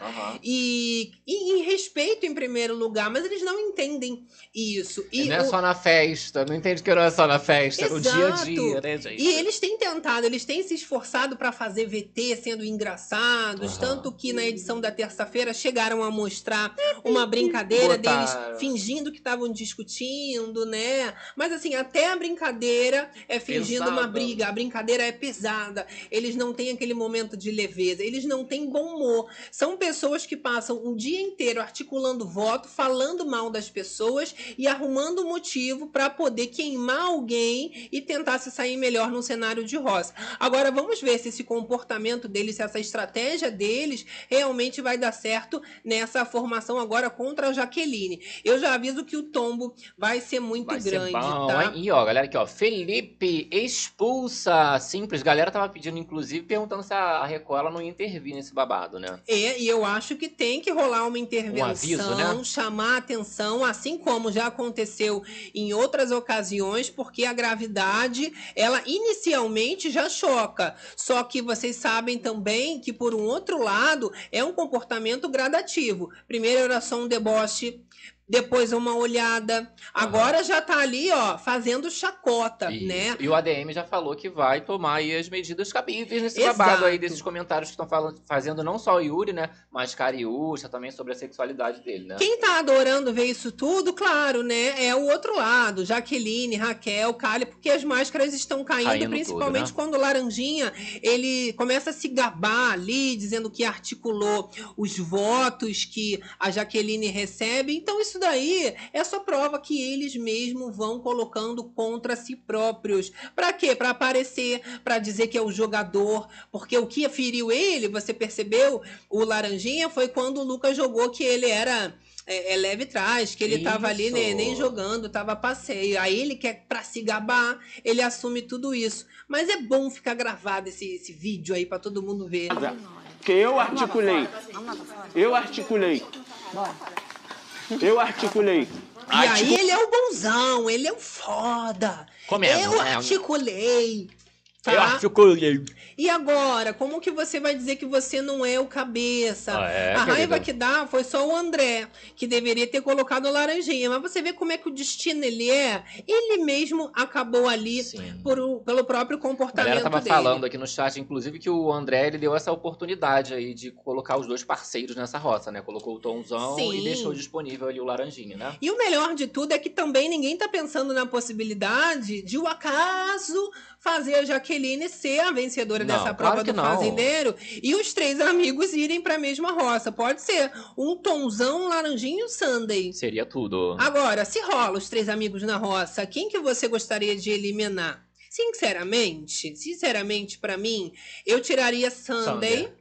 Aham. E, e em respeito em primeiro lugar, mas eles não entendem isso. E, não é o- só na festa, não entende que não é só na festa, é no dia a Exato. dia, né, gente? e eles têm tentado, eles têm se esforçado pra fazer VT sendo engraçados, Aham. tanto que na edição da terça-feira chegaram a mostrar uma brincadeira deles Botaram. fingindo que estavam discutindo, né? Mas assim, até a brincadeira é fingindo uma briga, a brincadeira é pesada. Eles não têm aquele momento de leveza, eles não têm bom humor. São pessoas que passam um dia inteiro articulando voto, falando mal das pessoas e arrumando motivo pra poder queimar alguém e tentar se sair melhor num cenário de roça. Agora vamos ver se esse comportamento deles, se essa estratégia deles realmente vai dar certo nessa formação agora contra a Jaqueline. Eu já aviso que o tombo vai ser muito Vai grande, ser bom, tá? hein? E ó, galera aqui, ó. Felipe expulsa. Simples. Galera tava pedindo, inclusive, perguntando se a Record ela não ia intervir nesse babado, né? É, e eu acho que tem que rolar uma intervenção, aviso, né? chamar a atenção, assim como já aconteceu em outras ocasiões, porque a gravidade, ela inicialmente já choca. Só que vocês sabem também que, por um outro lado, é um comportamento gradativo. Primeiro era só um deboche. Depois uma olhada. Agora já tá ali, ó, fazendo chacota, Isso. né? E o ADM já falou que vai tomar aí as medidas cabíveis nesse Exato. babado aí, desses comentários que estão fazendo não só o Yuri, né? Mas Cariúcha também sobre a sexualidade dele, né? Quem tá adorando ver isso tudo, claro, né? É o outro lado. Jaqueline, Raquel, Kali, porque as máscaras estão caindo, Caindo principalmente tudo, né? quando o Laranjinha ele começa a se gabar ali, dizendo que articulou os votos que a Jaqueline recebe. Então, isso daí é só prova que eles mesmos vão colocando contra si próprios. Pra quê? Pra aparecer, pra dizer que é o jogador. Porque o que feriu ele, você percebeu, o Laranjinha, foi quando o Lucas jogou que ele era é, é leve trás, que ele tava ali Isso. né, nem jogando, tava a passeio. Aí ele quer pra se gabar, ele assume tudo isso. Mas é bom ficar gravado esse, esse vídeo aí pra todo mundo ver. Que eu articulei. Eu articulei. Eu articulei. E aí ele é o bonzão, ele é o foda. Comendo, Eu né? articulei. Tá? Eu articulei. E agora, como que você vai dizer que você não é o cabeça? Ah, é, a raiva querida? que dá foi só o André, que deveria ter colocado o laranjinha. Mas você vê como é que o destino ele é. Ele mesmo acabou ali por pelo próprio A comportamento galera tava dele. falando aqui no chat, inclusive, que o André ele deu essa oportunidade aí de colocar os dois parceiros nessa rota, né? Colocou o Tomzão Sim. e deixou disponível ali o Laranjinha, né? E o melhor de tudo é que também ninguém tá pensando na possibilidade de o acaso fazer a Jaqueline ser a vencedora Não, dessa claro prova que do não. fazendeiro e os três amigos irem pra mesma roça. Pode ser um Tonzão, um Laranjinha um Sunday. Seria tudo. Agora, se rola os três amigos na roça, quem que você gostaria de eliminar? Sinceramente, sinceramente pra mim, eu tiraria Sunday, Sunday.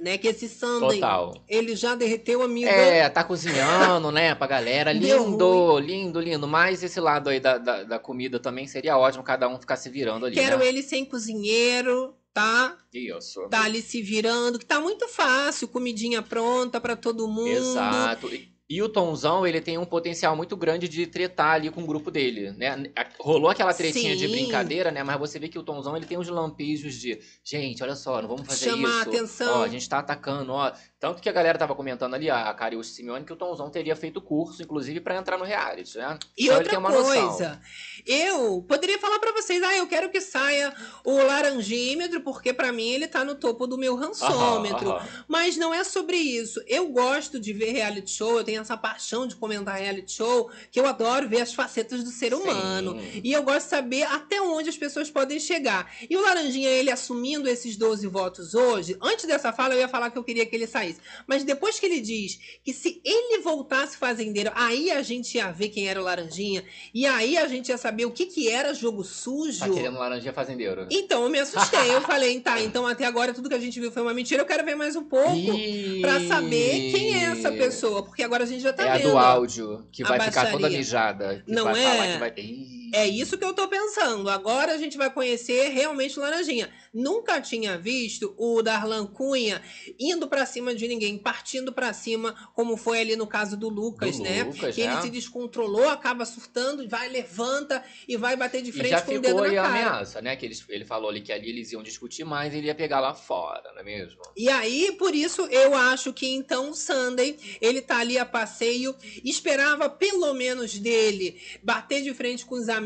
Né? Que esse Sunday, Total. ele já derreteu amigo. É, tá cozinhando, né, pra galera. Lindo, lindo, lindo. Mas esse lado aí da, da, da comida também seria ótimo, cada um ficar se virando ali, Quero né? ele sem cozinheiro, tá? Isso. Tá ali se virando, que tá muito fácil, comidinha pronta pra todo mundo. Exato. E, e o Tomzão, ele tem um potencial muito grande de tretar ali com o grupo dele, né? Rolou aquela tretinha de Sim. brincadeira, né? Mas você vê que o Tomzão, ele tem uns lampejos de gente, olha só, não vamos fazer Chamar isso. a atenção. Ó, a gente tá atacando, ó. Tanto que a galera tava comentando ali, a Carius Simeone, que o Tomzão teria feito curso, inclusive, pra entrar no reality, né? E Então outra uma noção. coisa, eu poderia falar pra vocês, ah, eu quero que saia o laranjímetro, porque pra mim ele tá no topo do meu rançômetro. Aham, aham. Mas não é sobre isso. Eu gosto de ver reality show, eu tenho essa paixão de comentar reality show, que eu adoro ver as facetas do ser humano. Sim. E eu gosto de saber até onde as pessoas podem chegar. E o Laranjinha, ele assumindo esses 12 votos hoje, antes dessa fala eu ia falar que eu queria que ele saísse. Mas depois que ele diz que se ele voltasse fazendeiro, aí a gente ia ver quem era o Laranjinha. E aí a gente ia saber o que, que era jogo sujo. Tá querendo laranjinha fazendeiro. Então eu me assustei. Eu falei, tá, então até agora tudo que a gente viu foi uma mentira. Eu quero ver mais um pouco Ih. pra saber quem é essa pessoa. Porque agora a gente já tá É a vendo. do áudio, que a vai ficar toda mijada. Que Não vai é? Falar que vai... É isso que eu tô pensando. Agora a gente vai conhecer realmente Laranjinha. Nunca tinha visto o Darlan Cunha indo pra cima de ninguém, partindo pra cima, como foi ali no caso do Lucas, Do né? Lucas, que ele né? se descontrolou, acaba surtando, vai, levanta e vai bater de E frente já com o dedo ficou na aí a cara. ameaça, né? Que ele, ele falou ali que ali eles iam discutir mais e ele ia pegar lá fora, não é mesmo? E aí, por isso, eu acho que então o Sunday, ele tá ali a passeio, esperava pelo menos dele bater de frente com os amigos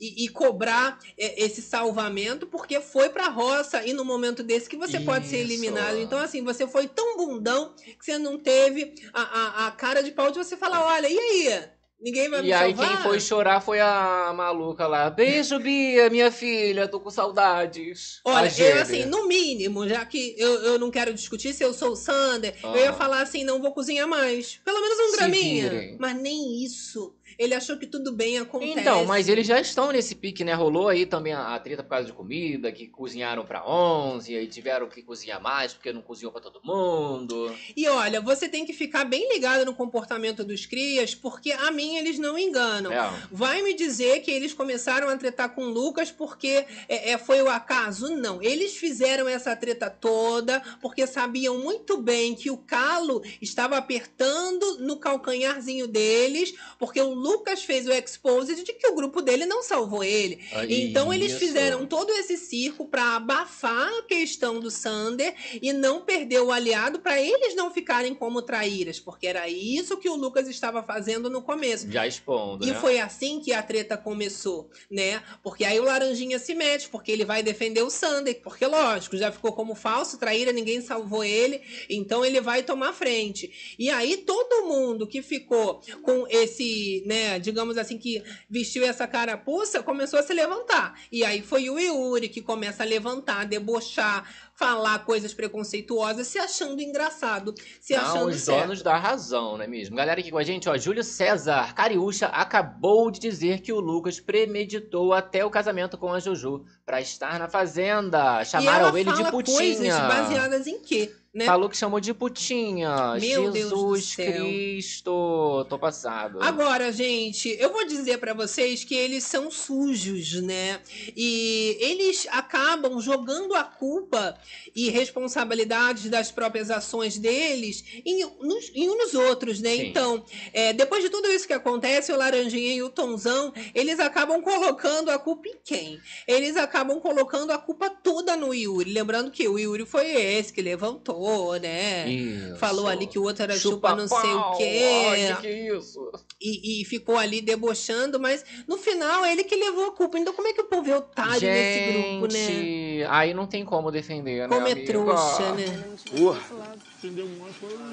e, e cobrar é, esse salvamento, porque foi pra roça e no momento desse que você pode ser Isso. eliminado. Então, assim, você foi tão bundão que você não teve a, a, a cara de pau de você falar: olha, e aí? Ninguém vai me E aí salvar? quem foi chorar foi a maluca lá. Beijo, Bia, minha filha, tô com saudades. A Olha, eu assim, no mínimo, já que eu, eu não quero discutir se eu sou o Sander, eu Ah. ia falar assim, não vou cozinhar mais. Pelo menos um Se graminha. virem. Mas nem isso. Ele achou que tudo bem acontece. Então, mas eles já estão nesse pique, né? Rolou aí também a, a treta por causa de comida, que cozinharam pra 11, e aí tiveram que cozinhar mais porque não cozinhou pra todo mundo. E olha, você tem que ficar bem ligado no comportamento dos crias, porque a mim eles não enganam. É. Vai me dizer que eles começaram a tretar com o Lucas porque é, é, foi o acaso? Não. Eles fizeram essa treta toda porque sabiam muito bem que o calo estava apertando no calcanharzinho deles, porque o Lucas fez o exposed de que o grupo dele não salvou ele. Então eles Isso. fizeram todo esse circo para abafar a questão do Sander e não perder o aliado para eles não ficarem como traíras, porque era isso que o Lucas estava fazendo no começo. Já expondo, E né? foi assim que a treta começou, né? Porque aí o Laranjinha se mete, porque ele vai defender o Sander, porque lógico, já ficou como falso, traíra, ninguém salvou ele, então ele vai tomar frente. E aí todo mundo que ficou com esse, né, digamos assim, que vestiu essa carapuça, começou a se levantar. E aí foi o Yuri que começa a levantar, debochar, falar coisas preconceituosas, se achando engraçado, se Não, achando os certo. donos da razão, não é mesmo? Galera aqui com a gente, ó, Júlio César Cariúcha acabou de dizer que o Lucas premeditou até o casamento com a Juju pra estar na fazenda. Chamaram ele de putinha. coisas baseadas em quê, né? Falou que chamou de putinha. Meu Deus do Jesus. Cristo. Tô passado. Agora, gente, eu vou dizer pra vocês que eles são sujos, né? E eles acabam jogando a culpa e responsabilidades das próprias ações deles em, nos, em uns nos outros, né? Sim. Então, é, depois de tudo isso que acontece, o Laranjinha e o Tonzão, eles acabam colocando a culpa em quem? Eles acabam colocando a culpa toda no Yuri. Lembrando que o Yuri foi esse que levantou, né? Isso. Falou ali que o outro era Chupa chupa, não sei o pau. quê. Ai, que que é isso? E, e ficou ali debochando, mas no final ele que levou a culpa. Então, como é que o povo é otário nesse grupo, né? Gente, Aí não tem como defender, Como né, é amiga? trouxa, né? Porra.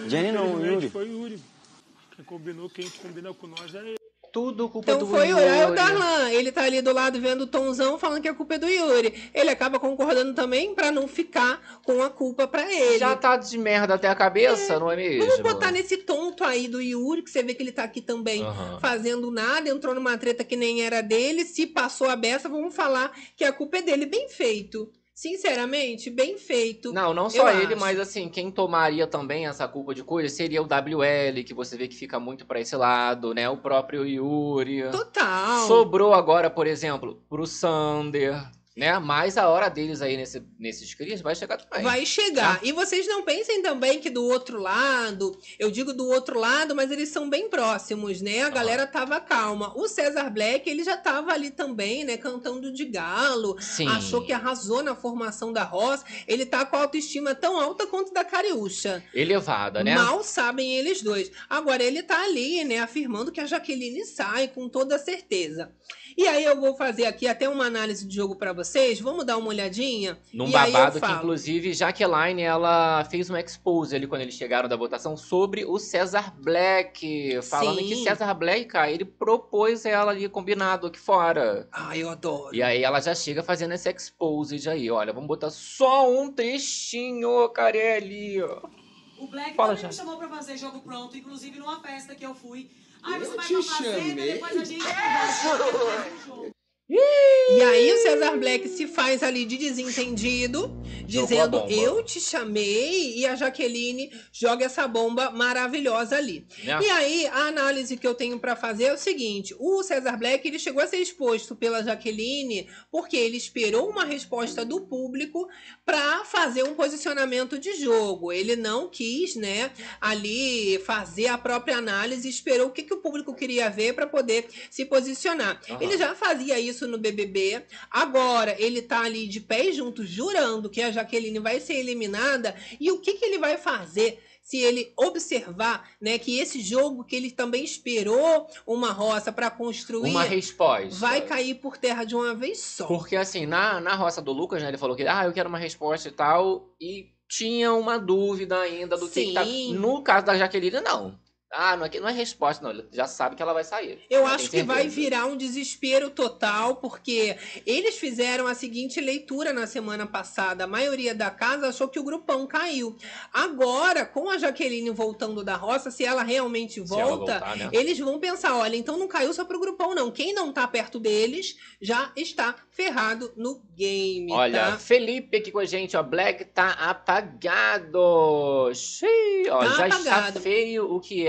Jenny não, Yuri. Foi o Yuri. Quem combinou, quem combina com nós é ele. Tudo culpa Então do foi o Yuri. é o Darlan. Ele tá ali do lado vendo o Tonzão falando que a culpa é do Yuri. Ele acaba concordando também pra não ficar com a culpa pra ele. Já tá de merda até a cabeça, não é mesmo? Vamos botar nesse tonto aí do Yuri, que você vê que ele tá aqui também Aham. fazendo nada, entrou numa treta que nem era dele, se passou a beça, vamos falar que a culpa é dele. Bem feito. Sinceramente, bem feito. Não, não só ele, acho. mas assim, quem tomaria também essa culpa de coisa seria o WL, que você vê que fica muito pra esse lado, né? O próprio Yuri. Total. Sobrou agora, por exemplo, pro Sander, né? Mas a hora deles aí nesse, nesses crias vai chegar também. Vai chegar. Tá. E vocês não pensem também que do outro lado, eu digo do outro lado, mas eles são bem próximos, né? A galera tava calma. O César Black, ele já tava ali também, né? Cantando de galo. Sim. Achou que arrasou na formação da Ross. Ele tá com a autoestima tão alta quanto da Cariúcha. Elevada, né? Mal sabem eles dois. Agora ele tá ali, né, afirmando que a Jaqueline sai com toda certeza. E aí eu vou fazer aqui até uma análise de jogo pra vocês. Vamos dar uma olhadinha? Num E babado que, inclusive, Jaqueline, ela fez um expose ali quando eles chegaram da votação sobre o César Black. Falando Sim. que César Black, cara, ele propôs ela ali combinado aqui fora. Ai, eu adoro. E aí ela já chega fazendo esse expose aí. Olha, vamos botar só um trechinho, Carelli. O Black Fala, também me Jade. chamou pra fazer jogo pronto, inclusive numa festa que eu fui. Eu você vai te pra fazenda, chamei? depois a gente conversa e aí o César Black se faz ali de desentendido, dizendo eu te chamei e a Jaqueline joga essa bomba maravilhosa ali. Né? E aí a análise que eu tenho pra fazer é o seguinte, o César Black ele chegou a ser exposto pela Jaqueline porque ele esperou uma resposta do público pra fazer um posicionamento de jogo. Ele não quis, né, ali fazer a própria análise, esperou o que, que o público queria ver pra poder se posicionar. Aham. Ele já fazia isso no BBB. Agora ele tá ali de pés juntos, jurando que a Jaqueline vai ser eliminada. E o que, que ele vai fazer? Se ele observar, né, que esse jogo que ele também esperou uma roça para construir Uma resposta. vai cair por terra de uma vez só. Porque assim, na, na roça do Lucas, né, ele falou que, ah, eu quero uma resposta e tal, e tinha uma dúvida ainda do que, que tá... Sim. No caso da Jaqueline, não. Ah, não é, não é resposta, não. Ele já sabe que ela vai sair. Eu acho que vai virar um desespero total, porque eles fizeram a seguinte leitura na semana passada. A maioria da casa achou que o grupão caiu. Agora, com a Jaqueline voltando da roça, se ela realmente Se ela volta, voltar, né? eles vão pensar: olha, então não caiu só pro grupão, não. Quem não tá perto deles já está ferrado no game. Olha, tá? Felipe aqui com a gente, ó. Black tá apagado. Xiii, ó, Tá já apagado. está feio o que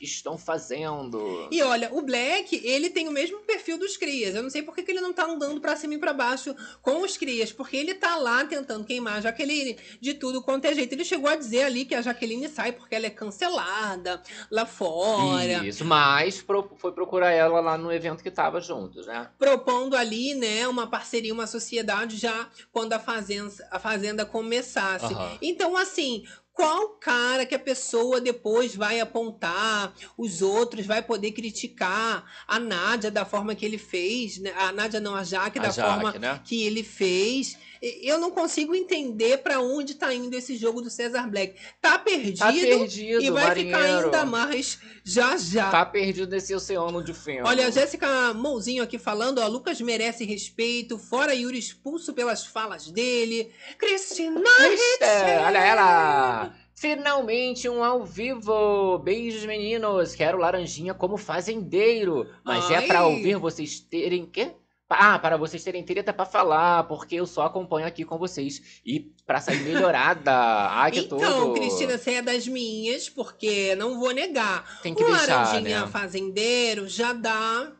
estão fazendo. E olha, o Black, ele tem o mesmo perfil dos crias. Eu não sei por que, que ele não tá andando pra cima e pra baixo com os crias, porque ele tá lá tentando queimar a Jaqueline de tudo quanto é jeito. Ele chegou a dizer ali que a Jaqueline sai porque ela é cancelada lá fora. Isso, mas pro- foi procurar ela lá no evento que tava juntos, né? propondo ali, né, uma parceria, uma sociedade já quando a fazenda, a fazenda começasse. Aham. Então, assim, qual cara que a pessoa depois vai apontar, os outros vai poder criticar a Nádia da forma que ele fez, né? A Nádia não, a Jaque A da Jaque, forma né? que ele fez. Eu não consigo entender pra onde tá indo esse jogo do Cesar Black. Tá perdido, Tá perdido, e vai ficar marinheiro. ainda mais já já. Tá perdido nesse oceano de feno. Olha, a Jéssica Mouzinho aqui falando, ó, Lucas merece respeito, fora Yuri expulso pelas falas dele. Cristina É, olha ela! Finalmente um ao vivo! Beijos, meninos! Quero laranjinha como fazendeiro, mas é Ai. pra ouvir vocês terem quê? Ah, para vocês terem treta pra falar, porque eu só acompanho aqui com vocês. E pra sair melhorada. Ai, que Então, tudo! Cristina, você é das minhas, porque não vou negar. Tem que o deixar, Laranjinha né? Fazendeiro já dá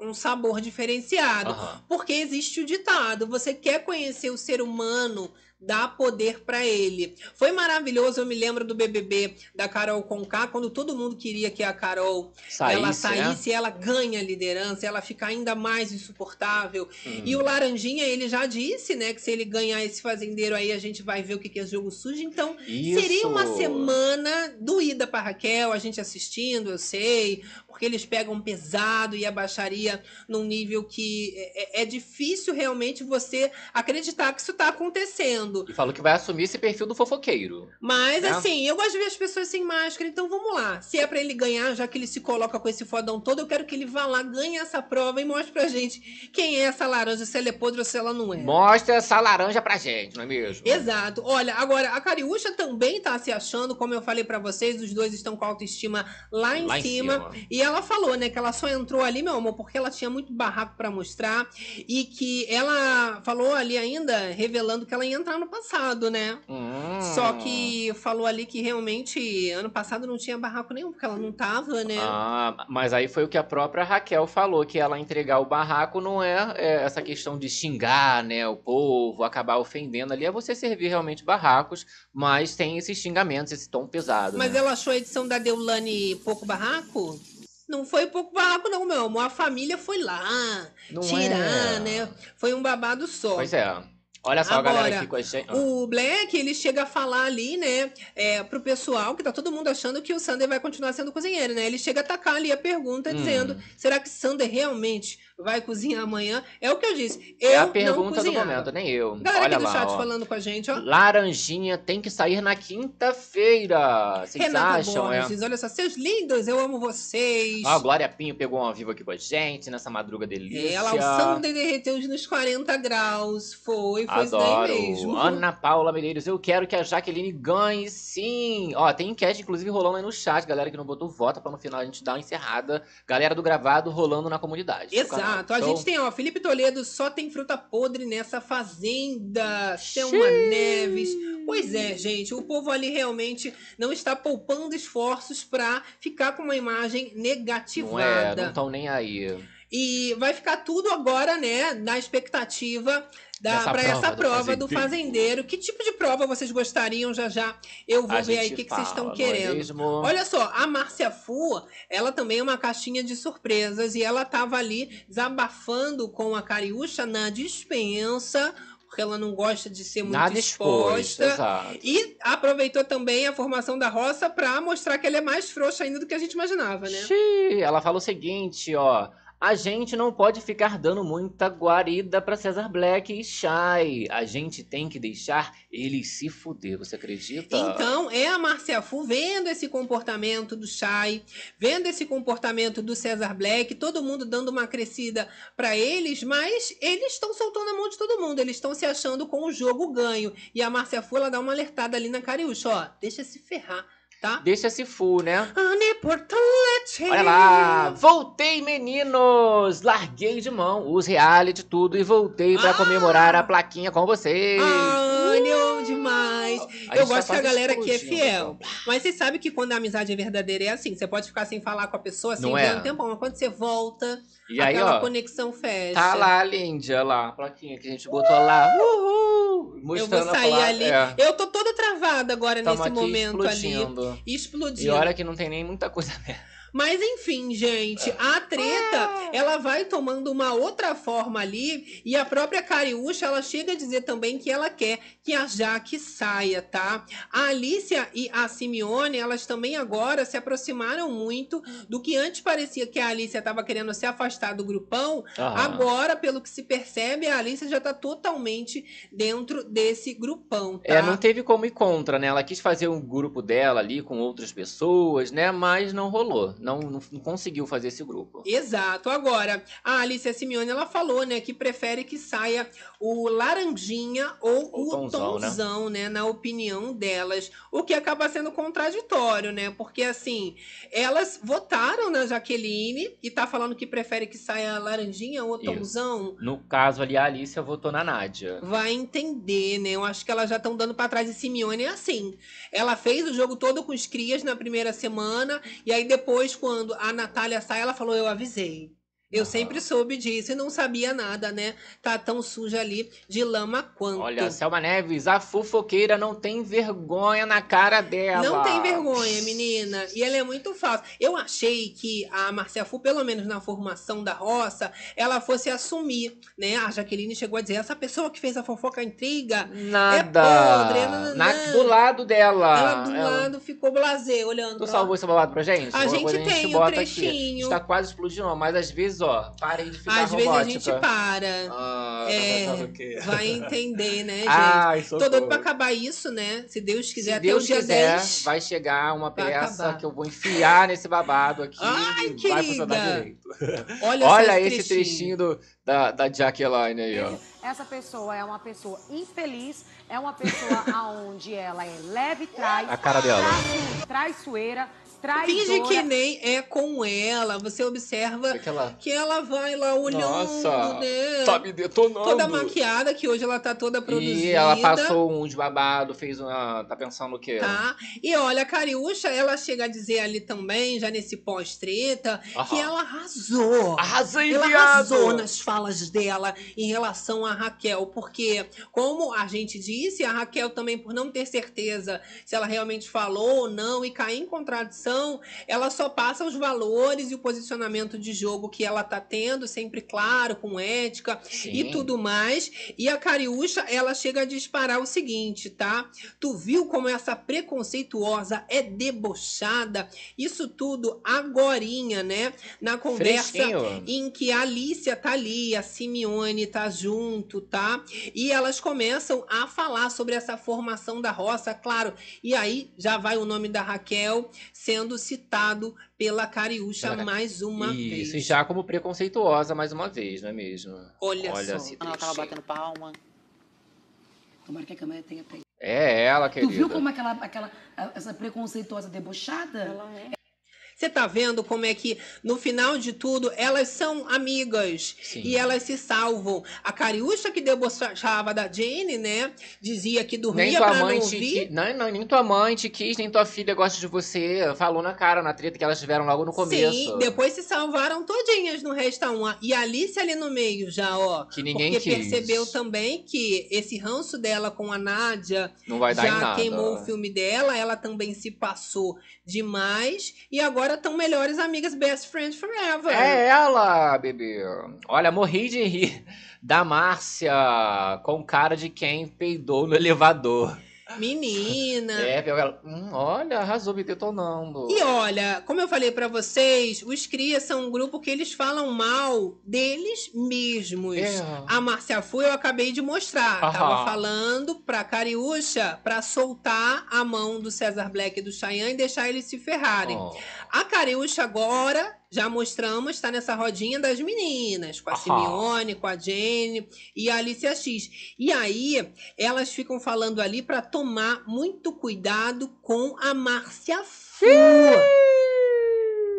um sabor diferenciado. Aham. Porque existe o ditado: você quer conhecer o ser humano dá poder pra ele. Foi maravilhoso, eu me lembro do BBB da Carol Conká, quando todo mundo queria que a Carol ela Saísse, né? saísse, ela ganha a liderança, ela fica ainda mais insuportável. Hum. E o Laranjinha, ele já disse, né, que se ele ganhar esse fazendeiro aí, a gente vai ver o que que é jogo sujo. Então, Isso. seria uma semana doída pra Raquel, a gente assistindo, eu sei, porque eles pegam pesado e a baixaria num nível que é, é- é difícil realmente você acreditar que isso tá acontecendo. E falou que vai assumir esse perfil do fofoqueiro. Mas É. assim, eu gosto de ver as pessoas sem máscara, então vamos lá. Se é pra ele ganhar, já que ele se coloca com esse fodão todo, eu quero que ele vá lá, ganhe essa prova e mostre pra gente quem é essa laranja, se ela é podre ou se ela não é. Mostra essa laranja pra gente, não é mesmo? Exato. Olha, agora a Cariúcha também tá se achando, como eu falei pra vocês, os dois estão com a autoestima lá em Lá em cima. cima. E ela falou, né, que ela só entrou ali, meu amor, porque ela tinha muito barraco pra mostrar e que ela falou ali ainda revelando que ela ia entrar no passado, né? Hum. Só que falou ali que realmente ano passado não tinha barraco nenhum, porque ela não tava, né? Ah, mas aí foi o que a própria Raquel falou, que ela entregar o barraco não é, é essa questão de xingar, né, o povo, acabar ofendendo ali, é você servir realmente barracos, mas tem esses xingamentos, esse tom pesado, Mas né? ela achou a edição da Deulane pouco barraco? Não foi pouco barraco, não, meu amor. A família foi lá Não tirar, é. né? Foi um babado só. Pois é. Olha só a galera Agora, aqui com a gente. O Black, ele chega a falar ali, né, é, pro pessoal, que tá todo mundo achando que o Sander vai continuar sendo cozinheiro, né? Ele chega a atacar ali a pergunta, Hum. dizendo, será que Sander realmente vai cozinhar amanhã? É o que eu disse, eu É a não pergunta do momento, nem eu. Galera Olha aqui do lá, chat ó. falando com a gente, ó. Laranjinha tem que sair na quinta-feira. Vocês Renata acham, é? Borges, olha só, seus lindos, eu amo vocês. Ó, a Glória Pinho pegou uma viva aqui com a gente nessa madruga delícia. Ela, o Sander derreteu nos 40 graus. Foi, foi isso Adoro. daí mesmo. Ana Paula Medeiros, eu quero que a Jaqueline ganhe, sim. Ó, tem enquete, inclusive, rolando aí no chat. Galera que não botou, vota pra no final a gente dar uma encerrada. Galera do gravado rolando na comunidade. canal. Exato. A Então, gente tem, ó, Felipe Toledo, só tem fruta podre nessa fazenda. Selma Neves. Pois é, gente, o povo ali realmente não está poupando esforços pra ficar com uma imagem Não é, negativada. não estão nem aí. E vai ficar tudo agora, né, na expectativa Dessa pra prova essa do prova do fazendeiro. fazendeiro. Que tipo de prova vocês gostariam? Já já eu vou A ver aí o que, que vocês estão querendo. mesmo? Olha só, a Márcia Fu, ela também é uma caixinha de surpresas e ela tava ali desabafando com a Cariúcha na dispensa, porque ela não gosta de ser muito Nada exposta. exato. E aproveitou também a formação da roça pra mostrar que ela é mais frouxa ainda do que a gente imaginava, né? Xiii, ela fala o seguinte, ó. A gente não pode ficar dando muita guarida pra Cesar Black e Shai. A gente tem que deixar eles se fuder, você acredita? Então, é a Márcia Fu vendo esse comportamento do Shai, vendo esse comportamento do Cesar Black, todo mundo dando uma crescida pra eles, mas eles estão soltando a mão de todo mundo, eles estão se achando com o jogo ganho. E a Márcia Fu, ela dá uma alertada ali na Cariúcha, ó, deixa se ferrar, tá? Deixa esse full, né? Olha lá! Voltei, meninos! Larguei de mão os reality tudo e voltei pra Ah! comemorar a plaquinha com vocês. Eu amo demais. A Eu gosto que a galera aqui é fiel. Mas vocês sabem que quando a amizade é verdadeira é assim. Você pode ficar sem falar com a pessoa, sem Não ver é? um tempão, mas quando você volta, E aí, aquela ó, conexão fecha. tá lá Lindy, olha lá, a plaquinha que a gente botou lá. Uhul! Eu Mostrando vou a sair ali. É, Eu tô toda travada agora tamo nesse momento ali. explodindo. Explodindo. E olha que não tem nem muita coisa mesmo. Mas enfim, gente, a treta, ela vai tomando uma outra forma ali, e a própria Cariúcha, ela chega a dizer também que ela quer que a Jaque saia, tá? A Alicia e a Simeone, elas também agora se aproximaram muito do que antes parecia que a Alicia estava querendo se afastar do grupão, Aham. agora, pelo que se percebe, a Alicia já tá totalmente dentro desse grupão, tá? É, não teve como ir contra, né? Ela quis fazer um grupo dela ali com outras pessoas, né? Mas não rolou. Não, não, não conseguiu fazer esse grupo. Exato. Agora, a Alicia Simeone, ela falou, né, que prefere que saia o laranjinha ou O o, tonzão, tonzão, né? né? na opinião delas. O que acaba sendo contraditório, né? Porque, assim, elas votaram na Jaqueline e tá falando que prefere que saia a laranjinha ou o Isso. tonzão. No caso ali, a Alicia votou na Nádia. Vai entender, né? Eu acho que elas já estão dando pra trás. E Simeone é assim. Ela fez o jogo todo com os crias na primeira semana. E aí depois, quando a Natália sai, ela falou: Eu avisei. Eu sempre soube disso e não sabia nada, né? Tá tão suja ali de lama quanto. Olha, Selma Neves, a fofoqueira não tem vergonha na cara dela. Não tem vergonha, menina. E ela é muito falsa. Eu achei que a Marcia Fu, pelo menos na formação da roça, ela fosse assumir, né? A Jaqueline chegou a dizer: essa pessoa que fez a fofoca a intriga, Nada. É podre, nananã. Na- do lado dela. ela do Ela- lado ficou blazer, olhando. Tu pra salvou esse babado pra gente? A gente coisa tem o bota trechinho. Está quase explodindo, mas às vezes, ó, parem de ficar Às vezes a robótica. gente para. Ah, tá É? Vai entender, né, gente? Ai, Tô doido pra acabar isso, né? Se Deus quiser, Se até Deus o dia quiser, 10. vai chegar uma vai peça acabar. que eu vou enfiar nesse babado aqui Ai, e vai funcionar querida. direito. Olha, Olha esse trechinho do, da, da Jaqueline aí, ó. Essa pessoa é uma pessoa infeliz, é uma pessoa aonde ela é leve traz, A cara dela. traiço- traiçoeira, traidora. Finge que nem é com ela. Você observa Que ela- que ela vai lá olhando, Nossa, né? tá me detonando. Toda maquiada, que hoje ela tá toda produzida. E ela passou um de babado, fez uma. Tá pensando o quê? Tá? E olha, a Cariúcha, ela chega a dizer ali também, já nesse pós-treta, que ela arrasou. Arrasei, Ela viado! arrasou nas falas dela em relação a Raquel, porque, como a gente disse, a Raquel também, por não ter certeza se ela realmente falou ou não e cair em contradição, ela só passa os valores e o posicionamento de jogo que ela tá tendo, sempre claro, com ética Sim. e tudo mais. E a Cariúcha, ela chega a disparar o seguinte, tá? Tu viu como essa preconceituosa é debochada? Isso tudo agorinha, né? Na conversa Fresquinho. em que a Alicia tá ali, a Simeone tá junto, tá? E elas começam a falar sobre essa formação da roça, claro. E aí já vai o nome da Raquel sendo citado pela Cariúcha Caraca. mais uma Isso, e vez. já como preconceituosa mais uma vez, não é mesmo? Olha só. esse Ela tava batendo palma. Tomara que a câmera tenha pego. É ela, Tu querida. viu como aquela, aquela, essa preconceituosa debochada? Você tá vendo como é que, no final de tudo, elas são amigas Sim. e elas se salvam. A Cariúcha que debochava da Jane, né? Dizia que Nem dormia tua pra mãe não ouvir. não, não, nem tua mãe te quis, nem tua filha gosta de você. Falou na cara, na treta que elas tiveram logo no começo. Sim, depois se salvaram todinhas no Resta 1. E a Alice ali no meio já, ó. Que ninguém porque quis. percebeu também que esse ranço dela com a Nádia Não vai dar em já nada. queimou o filme dela. Ela também se passou demais. E agora estão melhores amigas, best friends forever. É ela, bebê. Olha, morri de rir da Márcia com cara de quem peidou no elevador. Menina. É, ela. Hum, olha, arrasou me detonando. E olha, como eu falei pra vocês, os Cria são um grupo que eles falam mal deles mesmos. É. A Márcia Fu eu acabei de mostrar. Aham. Tava falando pra Cariúcha pra soltar a mão do César Black e do Cheyenne e deixar eles se ferrarem. Oh. A Cariúcha agora, já mostramos, tá nessa rodinha das meninas, com a Aham. Simeone, com a Jane e a Alicia X. E aí, elas ficam falando ali pra tomar muito cuidado com a Márcia Fu.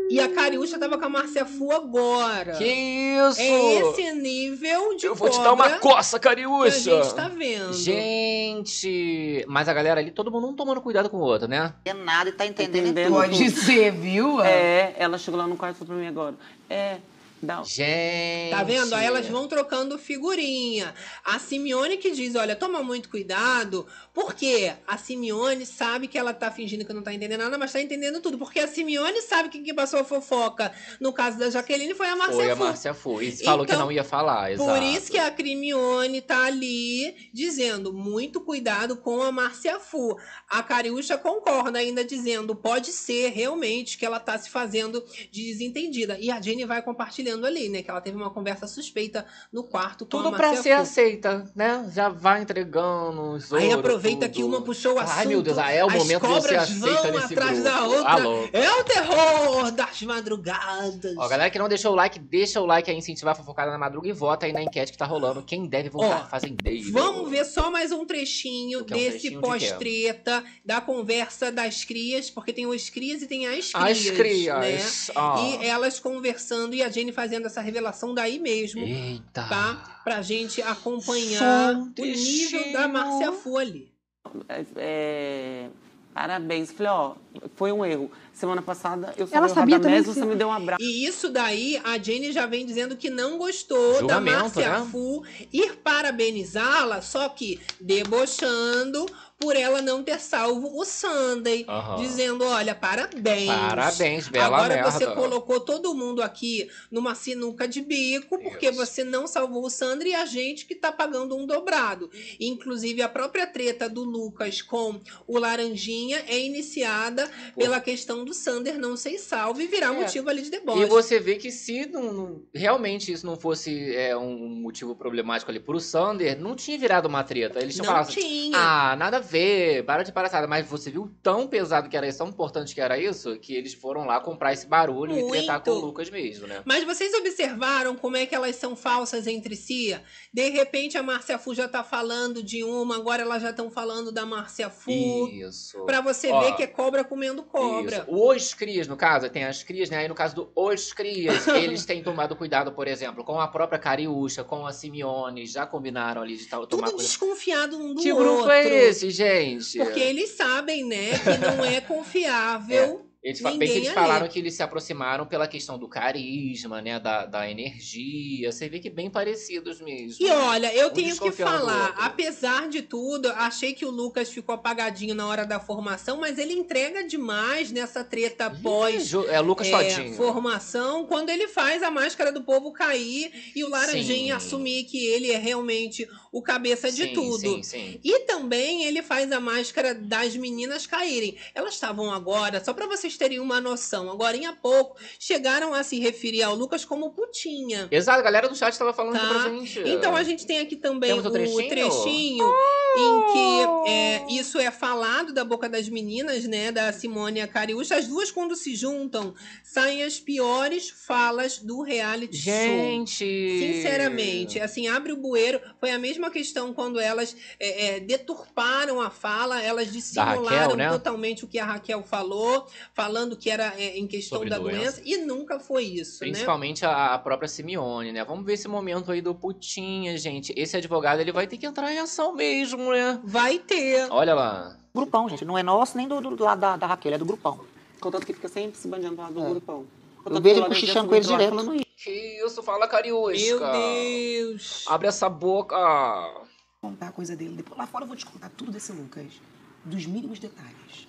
E a Cariúcha tava com a Márcia Fu agora. Que isso! É esse nível de Eu vou te dar uma coça, que a Cariúcha! gente tá vendo. Gente, mas a galera ali, todo mundo um tomando cuidado com o outro, né? É nada e tá entendendo, Entendendo tudo. Pode ser, viu? É, ela chegou lá no quarto e falou pra mim agora. É, dá. Gente. Tá vendo? Aí elas vão trocando figurinha. A Simeone que diz, olha, toma muito cuidado, porque a Simeone sabe que ela tá fingindo que não tá entendendo nada, mas tá entendendo tudo. Porque a Simeone sabe que quem passou a fofoca no caso da Jaqueline foi a Márcia Foi a. Márcia Fu. E falou que Então, não ia falar, exato. Por isso que a Crimione tá ali dizendo muito cuidado com a Márcia Fu. A Cariúcha concorda ainda dizendo pode ser realmente que ela tá se fazendo de desentendida. E a Jenny vai ali, né? Que ela teve uma conversa suspeita no quarto com Tudo a pra Márcia ser Fu. aceita, né? Já vai entregando os Aí aproveita tudo. que uma puxou o assunto. Ai, meu Deus, ah, é o momento de você aceita vão nesse atrás grupo. da outra. Alô. É o terror das madrugadas. Ó, galera que não deixou o like, deixa o like aí, incentivar a fofocada na madruga e vota aí na enquete que tá rolando. Quem deve voltar Ó, fazendeiro? Vamos ver só mais um trechinho é um desse trechinho de pós-treta, da conversa das crias, porque tem os crias e tem as crias. As crias. Né? E elas conversando e a Jenny fazendo essa revelação daí mesmo, Eita. tá? Pra gente acompanhar um o nível da trechinho. Márcia Fu ali. É, é, parabéns. Falei, ó, Foi um erro. Semana passada eu Ela salvei o sabia também Radamés, você me deu um abraço. E isso daí, a Jenny já vem dizendo que não gostou da Julgamento, Márcia né? Fu ir parabenizá-la, só que debochando por ela não ter salvo o Sunday. Aham. Dizendo, olha, parabéns. Parabéns, bela Agora merda. você colocou todo mundo aqui numa sinuca de bico, porque Isso. você não salvou o Sandra e a gente que tá pagando um dobrado. Inclusive, a própria treta do Lucas com o Laranjinha é iniciada pela questão do Sander não ser salvo e virar É. motivo ali de deboche. E você vê que se não- não- realmente isso não fosse é, um motivo problemático ali pro Sander, não tinha virado uma treta. Eles tinham Não falado assim, tinha. ah, nada a ver, para de palhaçada. Mas você viu tão pesado que era isso, tão importante que era isso, que eles foram lá comprar esse barulho e tretar com o Muito. Lucas mesmo, né? Mas vocês observaram como é que elas são falsas entre si? De repente a Márcia Fu já tá falando de uma, agora elas já estão falando da Márcia Fu. Isso. Pra você Ó, ver que é cobra comendo cobra. Isso. Os crias, no caso, tem as crias, né? Aí no caso do os crias, eles têm tomado cuidado, por exemplo, com a própria Cariúcha, com a Simeone, já combinaram ali de tal, tomar Tudo cuidado. desconfiado um do Que outro. grupo é esse, gente? Porque eles sabem, né, que não é confiável. Eles, ninguém eles ali. falaram que eles se aproximaram pela questão do carisma, né? Da, da energia. Você vê que bem parecidos mesmo. E olha, eu Um tenho que falar, apesar de tudo, achei que o Lucas ficou apagadinho na hora da formação, mas ele entrega demais nessa treta pós É Lucas é, formação, quando ele faz a máscara do povo cair e o Laranjinha Sim. assumir que ele é realmente o cabeça de Sim, tudo. Sim, sim. E também ele faz a máscara das meninas caírem. Elas estavam agora, só pra vocês terem uma noção, agora em pouco, chegaram a se referir ao Lucas como putinha. Exato, a galera do chat tava falando Tá. pra gente. Então a gente tem aqui também Temos o o trechinho? trechinho, em que é, isso é falado da boca das meninas, né? Da Simone e a Cariúcha. As duas, quando se juntam, saem as piores falas do reality show. Gente! Sinceramente, assim, abre o bueiro. Foi a mesma questão quando elas é, é, deturparam a fala, elas dissimularam Raquel, né? totalmente o que a Raquel falou, falando que era é, em questão Sobre da doença. doença. e nunca foi isso, né? Principalmente a, a própria Simeone, né? Vamos ver esse momento aí do putinha, gente. Esse advogado, ele vai ter que entrar em ação mesmo, né? Vai ter. Olha lá. Grupão, gente. Não é nosso nem do, do, do lado da, da Raquel, é do grupão. Contanto que fica sempre se bandeando do lado do grupão. Eu vejo ele cochichando com eles direto. Falando. Que isso, fala Cariúsca. Meu Deus! Abre essa boca. contar a coisa dele. Depois, lá fora eu vou te contar tudo desse Lucas. Dos mínimos detalhes.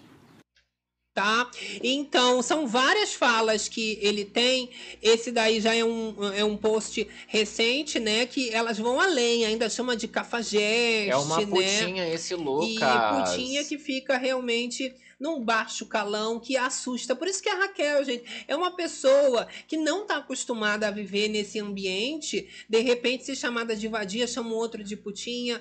Tá? Então, são várias falas que ele tem. Esse daí já é um, é um post recente, né? Que elas vão além, ainda chama de cafajeste, É uma né? putinha esse E Lucas. putinha que fica realmente num baixo calão que assusta. Por isso que a Raquel, gente, é uma pessoa que não tá acostumada a viver nesse ambiente, de repente ser chamada de vadia, chama o outro de putinha.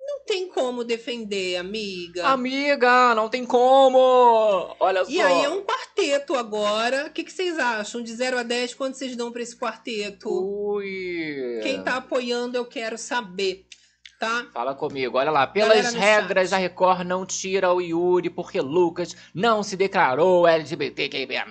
Não tem como defender, amiga. Amiga, não tem como! Olha E só. aí é um quarteto agora. O que, que vocês acham? De 0 a 10, quanto vocês dão pra esse quarteto? Ui. Quem tá apoiando, eu quero saber. Tá? Fala comigo, olha lá. Pelas Galera regras, a Record não tira o Yuri porque Lucas não se declarou LGBTQIA+.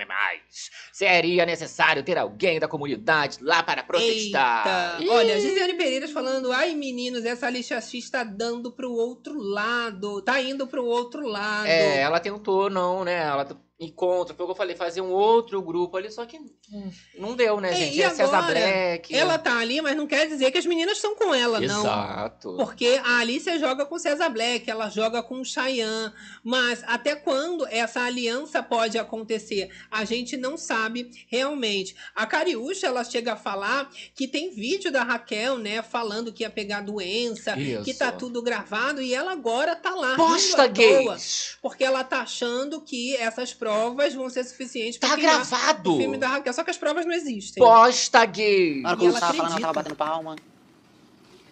Seria necessário ter alguém da comunidade lá para protestar. Eita. Olha, Gisele Pereira falando: ai, meninos, essa lixa X tá dando pro outro lado. Tá indo pro outro lado. É, ela tentou, não, né? Ela encontra, foi o que eu falei, fazer um outro grupo ali, só que hum, não deu, né, É, gente? e É César Black. Ela tá ali, mas não quer dizer que as meninas estão com ela, não. Exato. Porque a Alicia joga com César Black, ela joga com o Cheyenne. Mas até quando essa aliança pode acontecer? A gente não sabe realmente. A Cariúcha, ela chega a falar que tem vídeo da Raquel, né? Falando que ia pegar doença, Isso. que tá tudo gravado. E ela agora tá lá. Posta gays! porque ela tá achando que essas provas vão ser suficientes pra Tá gravado! o filme da Raquel. Só que as provas não existem. Posta gay! Na hora que eu ela tava falando, ela tava batendo palma.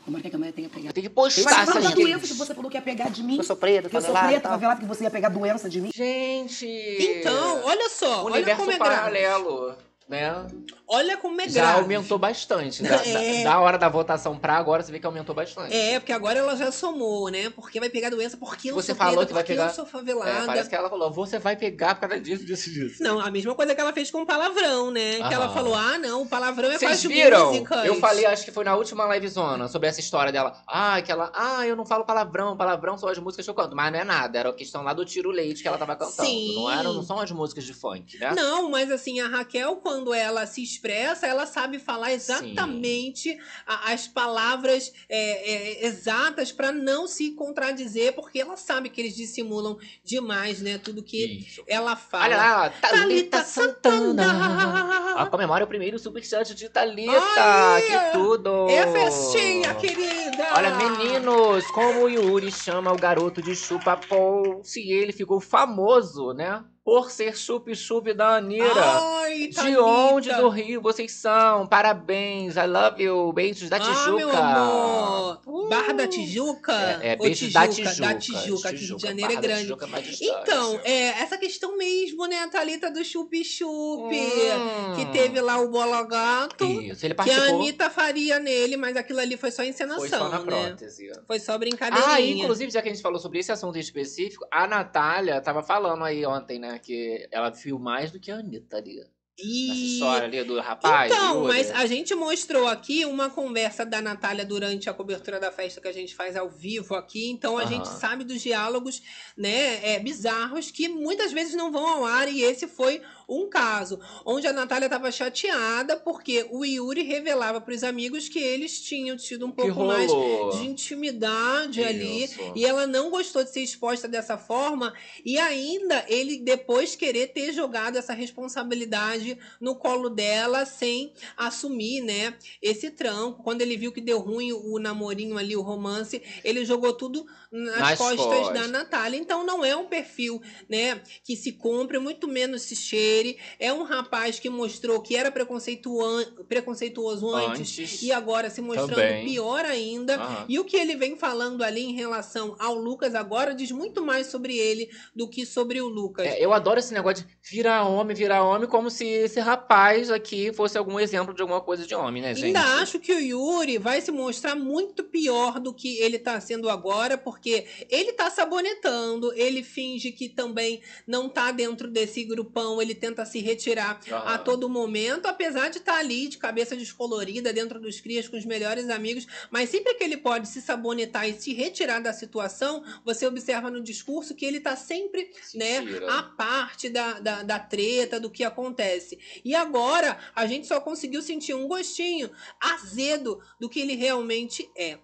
Como é que a câmera tem que pegar? Tem que postar essas gays. isso que você falou que ia pegar de mim. Eu sou preta, eu sou e preta, favelada, que você ia pegar doença de mim. Gente! Então, olha só, olha Universo como é grave. Né? Olha como é Já grave. aumentou bastante. Da, É. da- da hora da votação pra agora, você vê que aumentou bastante. É, porque agora ela já somou, né? Porque vai pegar doença, porque eu Você sou falou preta, que vai pegar. eu sou favelada. É, parece que ela falou, você vai pegar por causa disso, disso, disso. Não, a mesma coisa que ela fez com o palavrão, né? Que ela Aham. falou: ah, não, o palavrão é Vocês viram? músicas. Eu falei, acho que foi na última livezona, sobre essa história dela. Ah, que ela. Ah, eu não falo palavrão, palavrão são as músicas que eu canto. Mas não é nada, era a questão lá do tiro leite que ela tava cantando. Sim. Não, eram, não são as músicas de funk, né? Não, mas assim, a Raquel, quando ela se expressa, ela sabe falar exatamente a- as palavras é, é, exatas pra não se contradizer, porque ela sabe que eles dissimulam demais, né? Tudo que Isso. ela fala. Olha lá, Thalita Santana. Santana. Ah, comemora o primeiro superchat de Thalita. Ai, que tudo. É festinha, querida! Olha, meninos, como o Yuri chama o garoto de chupa-pou se ele ficou famoso, né? Por ser chup-chup da Anira. Ai, de Thalita. onde do Rio vocês são? Parabéns, I love you. Beijos da Ah, Tijuca. meu amor. Barra da Tijuca? É, é beijos da Tijuca? Tijuca. Da Tijuca, aqui Rio de Janeiro é Barra da grande. Tijuca é. Então, é, essa questão mesmo, né, Thalita do chup-chup, Hum. que teve lá o Bola Gato, Isso, ele que a participou. Anitta faria nele, mas aquilo ali foi só encenação, Foi só na né? prótese. Foi só brincadeirinha. Ah, inclusive, já que a gente falou sobre esse assunto em específico, a Natália tava falando aí ontem, né, que ela viu mais do que a Anitta ali. E... história ali do rapaz. Então, mas a gente mostrou aqui uma conversa da Natália durante a cobertura da festa que a gente faz ao vivo aqui. Então a Aham. gente sabe dos diálogos, né, é, bizarros que muitas vezes não vão ao ar e esse foi um caso onde a Natália estava chateada porque o Yuri revelava para os amigos que eles tinham tido um pouco mais de intimidade ali e ela não gostou de ser exposta dessa forma e ainda ele depois querer ter jogado essa responsabilidade no colo dela sem assumir, né, esse tranco. Quando ele viu que deu ruim o namorinho ali, o romance, ele jogou tudo nas, Nas costas, costas. da Natália. Então não é um perfil, né, que se compre, muito menos se cheire. É um rapaz que mostrou que era preconceituoso antes, Antes. e agora se mostrando Também. pior ainda. E o que ele vem falando ali em relação ao Lucas agora diz muito mais sobre ele do que sobre o Lucas. É, eu adoro esse negócio de virar homem, virar homem, como se esse rapaz aqui fosse algum exemplo de alguma coisa de homem, né, gente? Ainda acho que o Yuri vai se mostrar muito pior do que ele tá sendo agora, porque ele tá sabonetando, ele finge que também não tá dentro desse grupão, ele tenta se retirar Aham. a todo momento, apesar de estar ali de cabeça descolorida dentro dos crias com os melhores amigos, mas sempre que ele pode se sabonetar e se retirar da situação, você observa no discurso que ele tá sempre, né, tira. a parte da, da, da treta, do que acontece. E agora a gente só conseguiu sentir um gostinho azedo do que ele realmente é.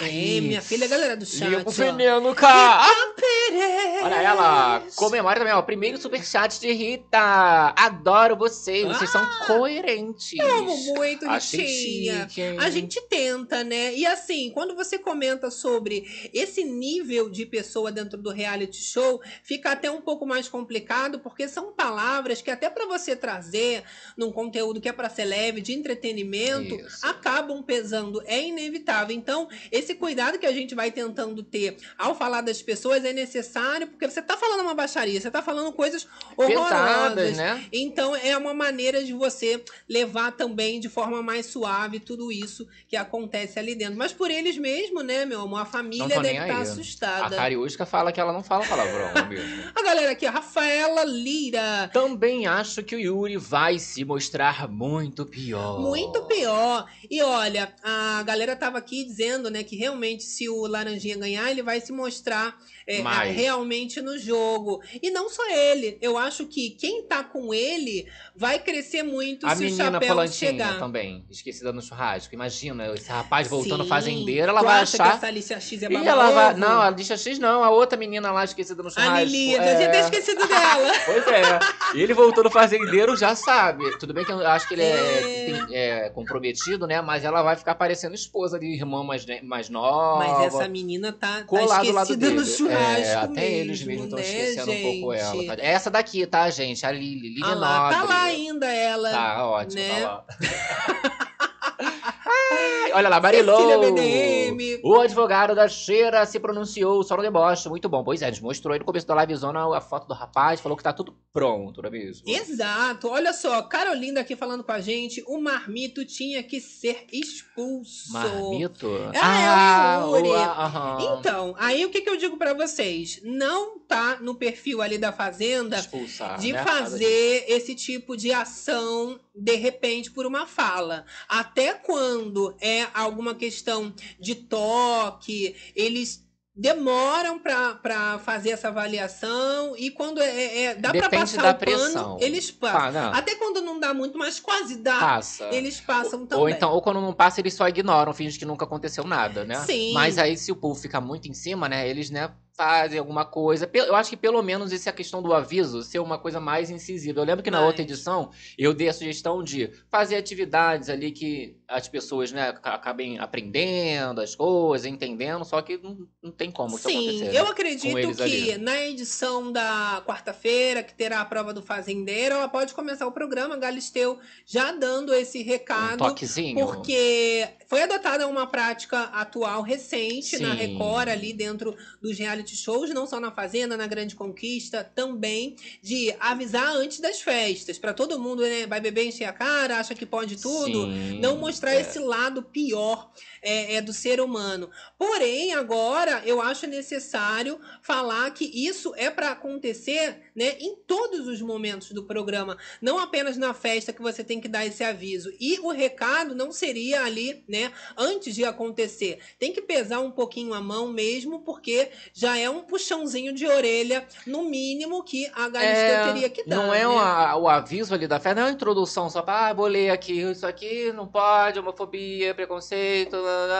É, minha filha, galera do chat. Limpa o ó. veneno, cara! Olha ela, comemora também, ó. Primeiro superchat de Rita. Adoro vocês, vocês são coerentes. Eu amo muito, Ritinha. A gente tenta, né? E assim, quando você comenta sobre esse nível de pessoa dentro do reality show, fica até um pouco mais complicado, porque são palavras que até para você trazer num conteúdo que é para ser leve, de entretenimento, Isso. acabam pesando. É inevitável. Então, esse cuidado que a gente vai tentando ter ao falar das pessoas é necessário, porque você tá falando uma baixaria, você tá falando coisas horrorosas. Pesadas, né? Então é uma maneira de você levar também de forma mais suave tudo isso que acontece ali dentro. Mas por eles mesmo, né, meu amor? A família deve estar aí. assustada. A Cariúsca fala que ela não fala palavrão mesmo. A galera aqui, a Rafaela Lira. Também acho que o Yuri vai se mostrar muito pior. Muito pior. E olha, a galera tava aqui dizendo, né, que realmente se o Laranjinha ganhar, ele vai se mostrar é, realmente no jogo. E não só ele. Eu acho que quem tá com ele vai crescer muito A se o menina chapéu Polantinha chegar. também, esquecida no churrasco. Imagina, esse rapaz voltando Sim. fazendeira, ela Tu vai acha achar. que essa Alicia X é E ela vai. Não, a Lixa X não, a outra menina lá esquecida no churrasco. A Lilita, é... eu tinha até esquecido dela. Pois é. E ele voltou no fazendeiro, já sabe. Tudo bem que eu acho que ele é, É. é comprometido, né? Mas ela vai ficar parecendo esposa de irmã mais, ne- mais nova. Mas essa menina tá, tá esquecida no churrasco é, até mesmo, eles mesmos estão né, esquecendo um pouco ela. gente? tá? Essa daqui, tá, gente? A Lili, Lili Ah lá, tá Nobre. lá ainda ela. Tá ótimo, né? tá lá. Ai, olha lá, Marilou. O advogado da cheira se pronunciou só no deboche. Muito bom. Pois é, a gente mostrou aí no começo da livezona a foto do rapaz, falou que tá tudo pronto, não é mesmo? Exato. Olha só, Carolina aqui falando com a gente, o marmito tinha que ser expulso. Marmito? Ah, é o Yuri. o- aham. Então, aí o que, que eu digo pra vocês? Não tá no perfil ali da Fazenda Expulsar, de né? fazer esse tipo de ação de repente por uma fala. Até quando é alguma questão de toque, eles demoram pra pra fazer essa avaliação e quando é, é- dá pra Depende passar da o pano, pressão. eles passam. Ah. Até quando não dá muito, mas quase dá, Passa. eles passam também. Ou então, ou quando não passa, eles só ignoram, fingem que nunca aconteceu nada, né? Sim. Mas aí, se o povo ficar muito em cima, né? Eles, né, fazem alguma coisa. Eu acho que pelo menos essa questão do aviso ser uma coisa mais incisiva. Eu lembro que na Mais. outra edição eu dei a sugestão de fazer atividades ali que as pessoas, né, aca- acabem aprendendo as coisas, entendendo, só que não, não tem como isso Sim, acontecer. eu né, acredito que ali. na edição da quarta-feira, que terá a prova do fazendeiro, ela pode começar o programa, Galisteu já dando esse recado. Um toquezinho. Porque foi adotada uma prática atual recente na Sim. Record, ali dentro dos reality shows, não só na Fazenda, na Grande Conquista, também, de avisar antes das festas, para todo mundo, né, vai beber, encher a cara, acha que pode tudo, Sim, não mostrar é. esse lado pior é, é, do ser humano. Porém, agora eu acho necessário falar que isso é para acontecer né, em todos os momentos do programa, não apenas na festa que você tem que dar esse aviso. E o recado não seria ali, né, antes de acontecer. Tem que pesar um pouquinho a mão mesmo, porque já é um puxãozinho de orelha, no mínimo, que a Galisteu teria que dar. Não é né? o, a- o aviso ali da festa, não é uma introdução só pra, ah, vou ler aqui, isso aqui não pode, homofobia, preconceito,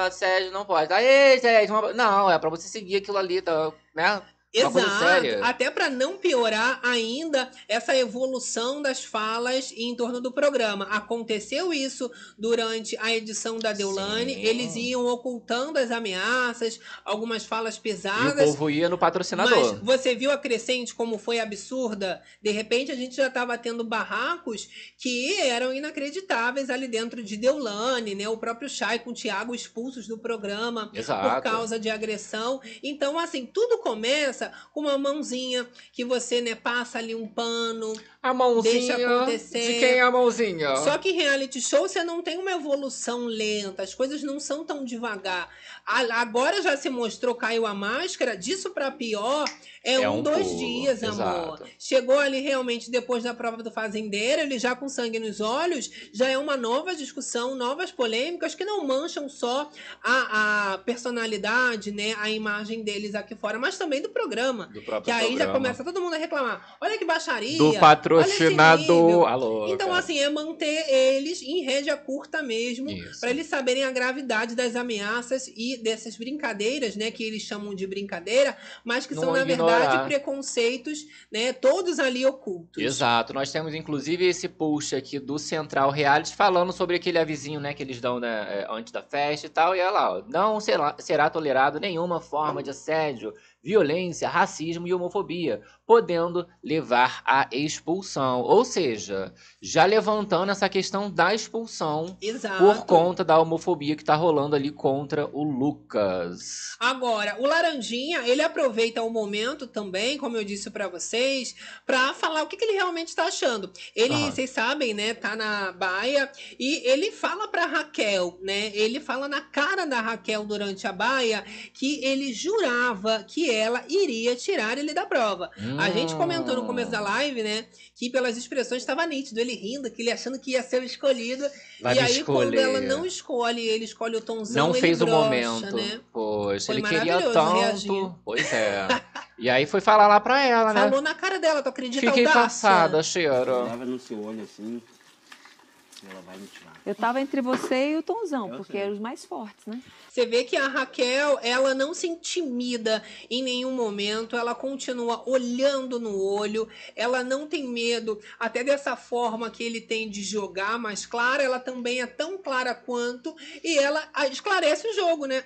assédio, não pode. Aê, gente, uma- não, é pra você seguir aquilo ali, tá, né? Exato. Até para não piorar ainda essa evolução das falas em torno do programa. Aconteceu isso durante a edição da Deulane. Sim. Eles iam ocultando as ameaças, algumas falas E o pesadas. povo ia no patrocinador. Mas você viu a crescente como foi absurda? De repente a gente já estava tendo barracos que eram inacreditáveis ali dentro de Deulane, né? O próprio Chay com o Thiago expulsos do programa Exato. por causa de agressão. Então, assim, tudo começa uma mãozinha que você, né, passa ali um pano. A mãozinha. Deixa acontecer. De quem é a mãozinha? Só que em reality show você não tem uma evolução lenta, as coisas não são tão devagar. Agora já se mostrou, caiu a máscara, disso pra pior é, É um, um dois pulo, dias, amor. exato. Chegou ali realmente depois da prova do fazendeiro, ele já com sangue nos olhos, já é uma nova discussão, novas polêmicas que não mancham só a, a personalidade, né, a imagem deles aqui fora, mas também do programa. Do próprio Que aí já programa. começa todo mundo a reclamar. Olha que baixaria. Do esse patrocinador. Alô, Então, cara. assim, é manter eles em rédea curta mesmo, para eles saberem a gravidade das ameaças e dessas brincadeiras, né, que eles chamam de brincadeira, mas que Não são, na ignorar. verdade, preconceitos, né, todos ali ocultos. Exato, nós temos inclusive esse post aqui do Central Reality falando sobre aquele avisinho, né, que eles dão né, é, antes da festa e tal, e olha lá, ó, não será, será tolerado nenhuma forma de assédio, violência, racismo e homofobia, podendo levar à expulsão. Ou seja, já levantando essa questão da expulsão Exato. por conta da homofobia que tá rolando ali contra o Lucas. Agora, o Laranjinha, ele aproveita o momento também, como eu disse pra vocês, pra falar o que, que ele realmente tá achando. Ele, vocês sabem, né, tá na baia e ele fala pra Raquel, né, ele fala na cara da Raquel durante a baia que ele jurava que ela iria tirar ele da prova. A gente comentou no começo da Hum. live, né, que pelas expressões estava nítido, ele rindo, que ele achando que ia ser o escolhido. Vai e aí, quando ela escolher. não escolhe, ele escolhe o Tomzão, Não ele fez o brocha, momento. né? Pois, Foi ele queria tanto. reagir. Pois é. e aí foi falar lá pra ela, né? Falou na cara dela, tu acredita Fiquei audácia? passada, cheiro. Leva no seu olho assim e ela vai me tirar. Eu tava entre você e o Tonzão, porque eram os mais fortes, né? Você vê que a Raquel, ela não se intimida em nenhum momento, ela continua olhando no olho, ela não tem medo, até dessa forma que ele tem de jogar mais clara, ela também é tão clara quanto, e ela ah, esclarece o jogo, né?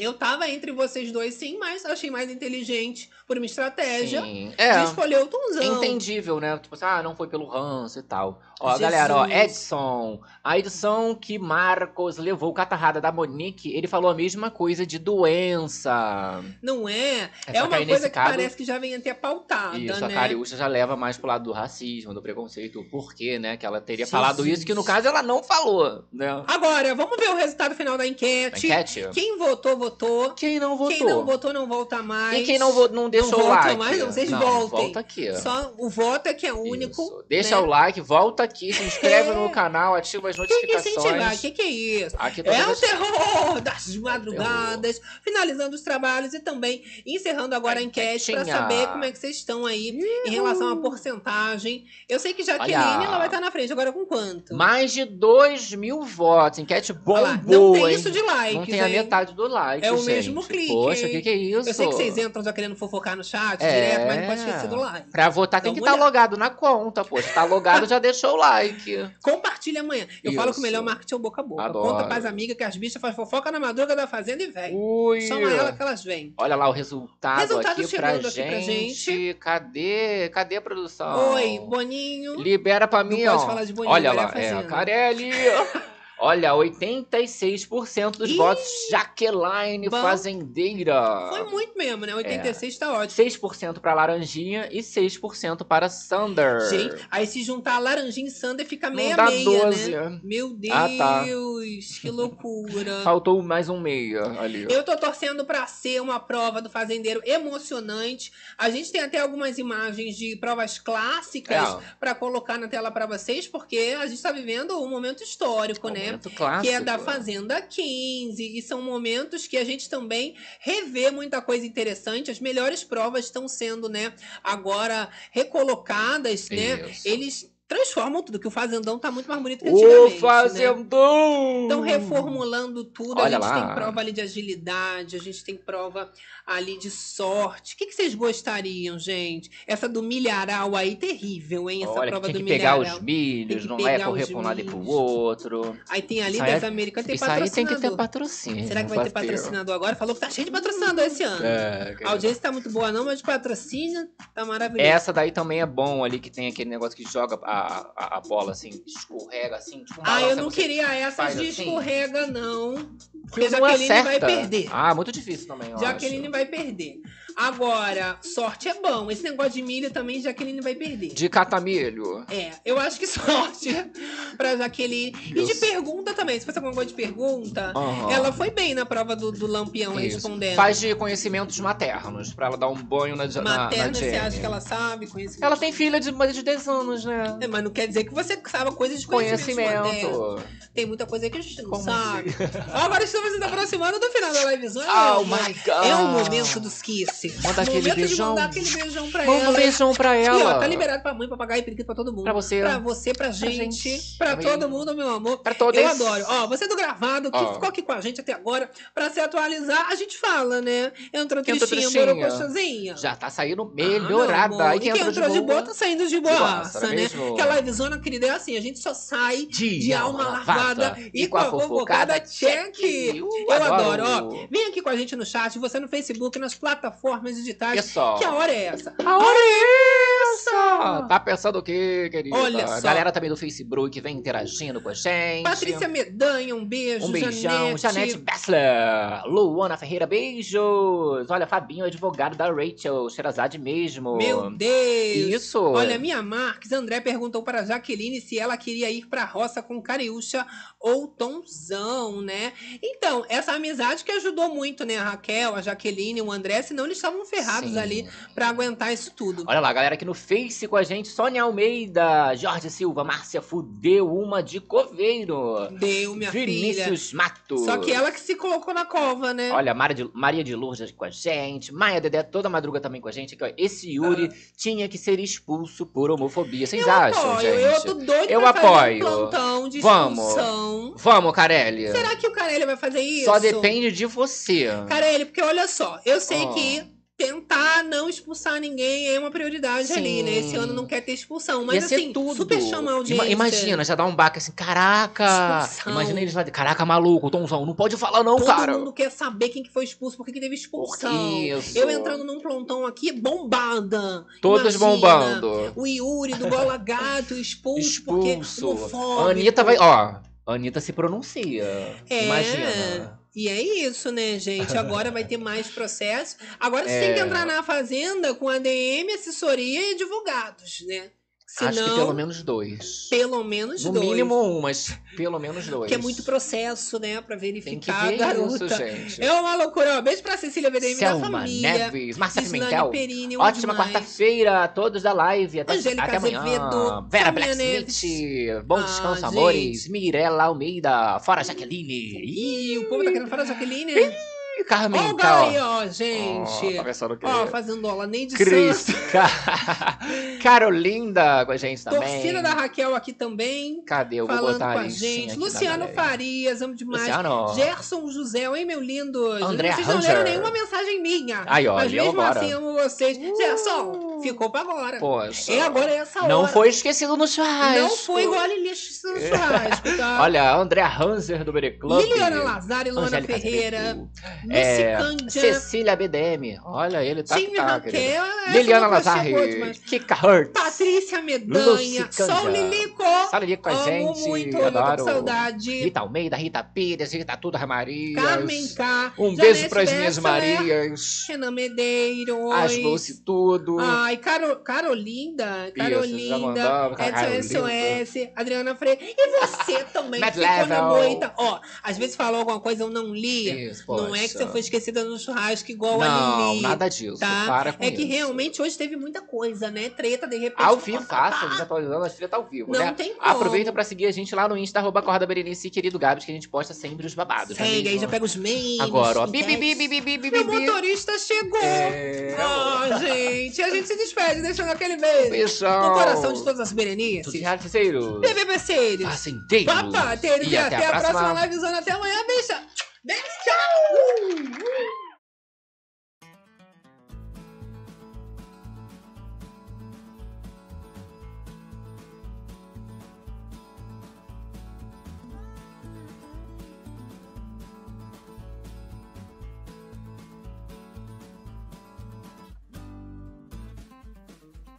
Eu tava entre vocês dois, sim, mas achei mais inteligente por uma estratégia Sim. de É. escolher o Tunzão. Entendível, né? Tipo assim, ah, não foi pelo ranço e tal. Ó, Jesus. galera, ó, Edson. A edição que Marcos levou catarrada da Monique, ele falou a mesma coisa de doença. Não é? É, É, uma coisa que caso- parece que já vem até pautada, Isso, a né? Cariúcha já leva mais pro lado do racismo, do preconceito, o porquê, né? Que ela teria Jesus. falado isso, que no caso ela não falou, né? Agora, vamos ver o resultado final da enquete. Enquete? Quem votou, votou. Quem não votou? Quem não votou, não volta mais. E quem não, vo- não deixou não o volta like? mais, não, vocês Não, voltem. Volta aqui. ó. Só o voto é que é único. Deixa né? o like, volta aqui, se inscreve É. no canal, ativa as Que que notificações. incentivar? Que que é isso? Aqui É todas o terror das madrugadas, finalizando os trabalhos e também encerrando agora a enquete para saber como é que vocês estão aí em relação à porcentagem. Eu sei que Jaqueline Olha. ela vai estar na frente, agora com quanto? Mais de 2 mil votos. Enquete bombou, Olha lá, não tem hein? isso de likes, Não tem a hein? metade do like, É o gente. mesmo clique. Poxa, o que, que é isso? Eu sei que vocês entram já querendo fofocar no chat É. direto, mas não pode esquecer do like. Pra votar tem Dá que estar olhada. logado na conta. Se tá logado, já deixou o like. Compartilha amanhã. Eu falo que o Isso. melhor marketing é o boca a boca. Adoro. Conta pras amigas que as bichas fazem fofoca na madruga da fazenda e vem. Ui. Chama ela que elas vêm. Olha lá o resultado, Resultado aqui, pra chegando aqui pra gente. Cadê? Cadê a produção? Oi, Boninho. Libera pra mim, Não ó. pode falar de Boninho, Olha lá, é é, Fazenda. Carelli. Olha, 86% dos votos Jaqueline Bom. Fazendeira. Foi muito mesmo, né? 86 tá ótimo. 6% pra Laranjinha e 6% para Sander. Gente, aí se juntar Laranjinha e Sander fica Não meia dá meia, 12. né? Meu Deus, Ah, tá. que loucura. Faltou mais um meia ali. Eu tô torcendo pra ser uma prova do fazendeiro emocionante. A gente tem até algumas imagens de provas clássicas É. pra colocar na tela pra vocês, porque a gente tá vivendo um momento histórico, né? Clássico. Que é da Fazenda 15. E são momentos que a gente também revê muita coisa interessante. As melhores provas estão sendo, né, agora recolocadas, né? Isso. Eles transformam tudo, que o Fazendão tá muito mais bonito que O antigamente. Né? Fazendão! Estão reformulando tudo. Olha a gente lá. tem prova ali de agilidade, a gente tem prova ali de sorte. O que, que vocês gostariam, gente? Essa do milharal aí, terrível, hein? Essa Olha, que prova tem do que pegar milharal. os milhos, Tem que não é pegar correr pra um lado e pro outro. Aí tem ali Isso das é- Américas, tem Isso aí tem que ter patrocínio. Será que vai ter patrocinador agora? Falou que tá cheio de patrocinador esse ano. É, A audiência tá muito boa, não, mas de patrocínio tá maravilhoso. Essa daí também é bom ali, que tem aquele negócio que joga a, a, a bola assim, escorrega assim. Tipo, Ah, eu não queria essas faz de assim. escorrega, não. Porque Não Jaqueline vai perder. Ah, muito difícil também, eu Jaqueline acho. vai perder. Agora, sorte é bom. Esse negócio de milho também, Jaqueline vai perder. De catamilho. É, eu acho que sorte pra Jaqueline. E de pergunta também. Se fosse alguma coisa de pergunta, Aham. ela foi bem na prova do, do Lampião Isso. respondendo. Faz de conhecimentos maternos, pra ela dar um banho na, na, na Materna, você Jenny. acha que ela sabe? Conhecimento. Ela tem filha de mais de 10 anos, né? É, mas não quer dizer que você sabe coisas de conhecimento. Conhecimento. Tem muita coisa que a gente não Como sabe. assim? Agora estamos se aproximando do final da livezona. Oh my God. É o momento dos kiss. Manda aquele momento beijão. de mandar aquele beijão pra Manda ela. um beijão pra E ó, ela. tá liberado pra mãe, papagaio e periquito pra todo mundo. Pra você. Pra você, pra gente, gente. pra Pra todo mundo, meu amor. Pra todos. Eu adoro. Ó, você do gravado, que Ó. ficou aqui com a gente até agora, pra se atualizar, a gente fala, né? Entrou tristinha, tristinha? borocochazinha. Já tá saindo Ah, melhorada. amor. e quem entrou, entrou de boa, tá saindo de boaça, né? mesmo? Porque a livezona, querida, é assim, a gente só sai de, De alma lavada e com a fofocada check. Uh, Eu adoro. adoro. ó. Vem aqui com a gente no chat, você no Facebook, nas plataformas digitais. Pessoal. Que a hora é essa? A hora é essa! Tá pensando o quê, querida? Olha A só. galera também do Facebook vem interagindo com a gente. Patrícia Medanha, um beijo. Um beijão. Janete. Janete Bessler. Luana Ferreira, beijos. Olha, Fabinho, advogado da Rachel. Xerazade mesmo. Meu Deus! Isso. Olha, Minha Marques, André perguntou para Jaqueline se ela queria ir pra roça com Cariúcha ou Tomzão, né? Então, essa amizade que ajudou muito, né? A Raquel, a Jaqueline, o André, senão eles estavam ferrados Sim. ali pra aguentar isso tudo. Olha lá, galera aqui no Face com a gente. Sônia Almeida, Jorge Silva, Márcia Fudeu, uma de Coveiro. Deu, minha filha. Vinícius Mato. Só que ela que se colocou na cova, né? Olha, Maria de, Maria de Lourdes com a gente. Maia Dedé toda madruga também com a gente. Aqui, ó. Esse Yuri tinha que ser expulso por homofobia. Vocês Ah. eu acham, apoio, gente? eu tô doido Eu pra fazer um apoio. plantão de Vamos. expulsão. Vamos, Carelli. Será que o Carelli vai fazer isso? Só depende de você. Carelli, porque olha só, eu sei Ó. que tentar não expulsar ninguém é uma prioridade ali, né? Esse Sim. ano não quer ter expulsão. Mas Ia assim, tudo. super chama a Ima- audiência. Imagina, já dá um baque assim, caraca! Expulsão. Imagina eles lá, de, caraca, maluco, Tomzão, não pode falar não, Todo cara! mundo quer saber quem que foi expulso, por que teve expulsão. Isso. Eu entrando num plantão aqui, bombada. Todos Imagina, bombando. O Yuri do Bola Gato expulso, porque Expulso. homofóbico. A Anitta vai, ó, a Anitta se pronuncia. É. Imagina. E é isso, né, gente? Agora vai ter mais processo. Agora você É. tem que entrar na fazenda com ADM, assessoria e advogados, né? Senão, Acho que pelo menos dois. pelo menos No dois. mínimo um, mas pelo menos dois. Que é muito processo, né? Pra Tem que verificar ver a garota. isso, gente. É uma loucura. Ó, beijo pra Cecília VDM da Selma família. Neves, Marcelo Gislane Pimentel. Perini, um Ótima quarta-feira a todos da live. Até, Angélica até amanhã. Azevedo, Vera Blacksmith. Bom Ah, descanso, gente. amores. Mirella Almeida. Fora Jaqueline. Ih, o povo tá querendo falar Jaqueline. Ih, Carmen, Ó o tá, ó. Gai, ó, gente. Ó, tá? Ó, fazendo aula nem de Cris. santo. Carolinda com a gente também. Torcida da Raquel aqui também. Cadê? Eu vou falando botar com a gente. Luciano. Farias, amo demais. Luciano. Gerson José, hein, meu lindo? André Vocês não Hunter. leram nenhuma mensagem minha. Aí, ó, Mas mesmo agora. assim, amo vocês. Gerson, ficou pra agora. Poxa. É agora é essa hora. Não foi esquecido no churrasco. Não foi igual a lixo no churrasco, tá? Olha, André Hanser do Bere Club. Liliana Lazar e Luana Angélica Ferreira. É. Cecília BDM. Olha ele, tá Time tá, Raquel. Liliana dupla Lazar. chegou demais. Kika Hurts. Patrícia Medanha. Sol Lilico. Sol Lilico com a gente, muito, adoro. saudade. Rita Almeida, Rita Pires, Rita Tuda Maria. Carmen K. Um Janete beijo pras minhas Bessler, Marias. Renan Medeiros. As Lucy Tudo. Ai, Caro, Carolinda. Carolinda. mandava, Edson Carolinda. SOS. Adriana Freire. E você também, Mad ficou na Level. moita. Ó, às vezes falou alguma coisa, eu não li. Isso, não é que. Você foi esquecida no churrasco igual a Não, Lili. nada disso. Tá? Para com é que isso. realmente hoje teve muita coisa, né? Treta, de repente. Ao vivo, fácil, a gente atualizando as tretas ao vivo, Não né? tem como. Aproveita pra seguir a gente lá no Insta, arroba Corda Berenice e querido Gabs, que a gente posta sempre os babados. não é Segue, aí mesmo? já pega os memes. Agora, ó. Bi, bi, bi, bi, bi, bi, Meu bi, bi. motorista chegou. É. Ah, gente. A gente se despede, deixando aquele beijo. Beijão. No coração de todas as Tudo Berenices. de realizeiros. BBBceiros. Facenteiros. Papateiros. E até a próxima. livezona. Até amanhã. Beijo, tchau!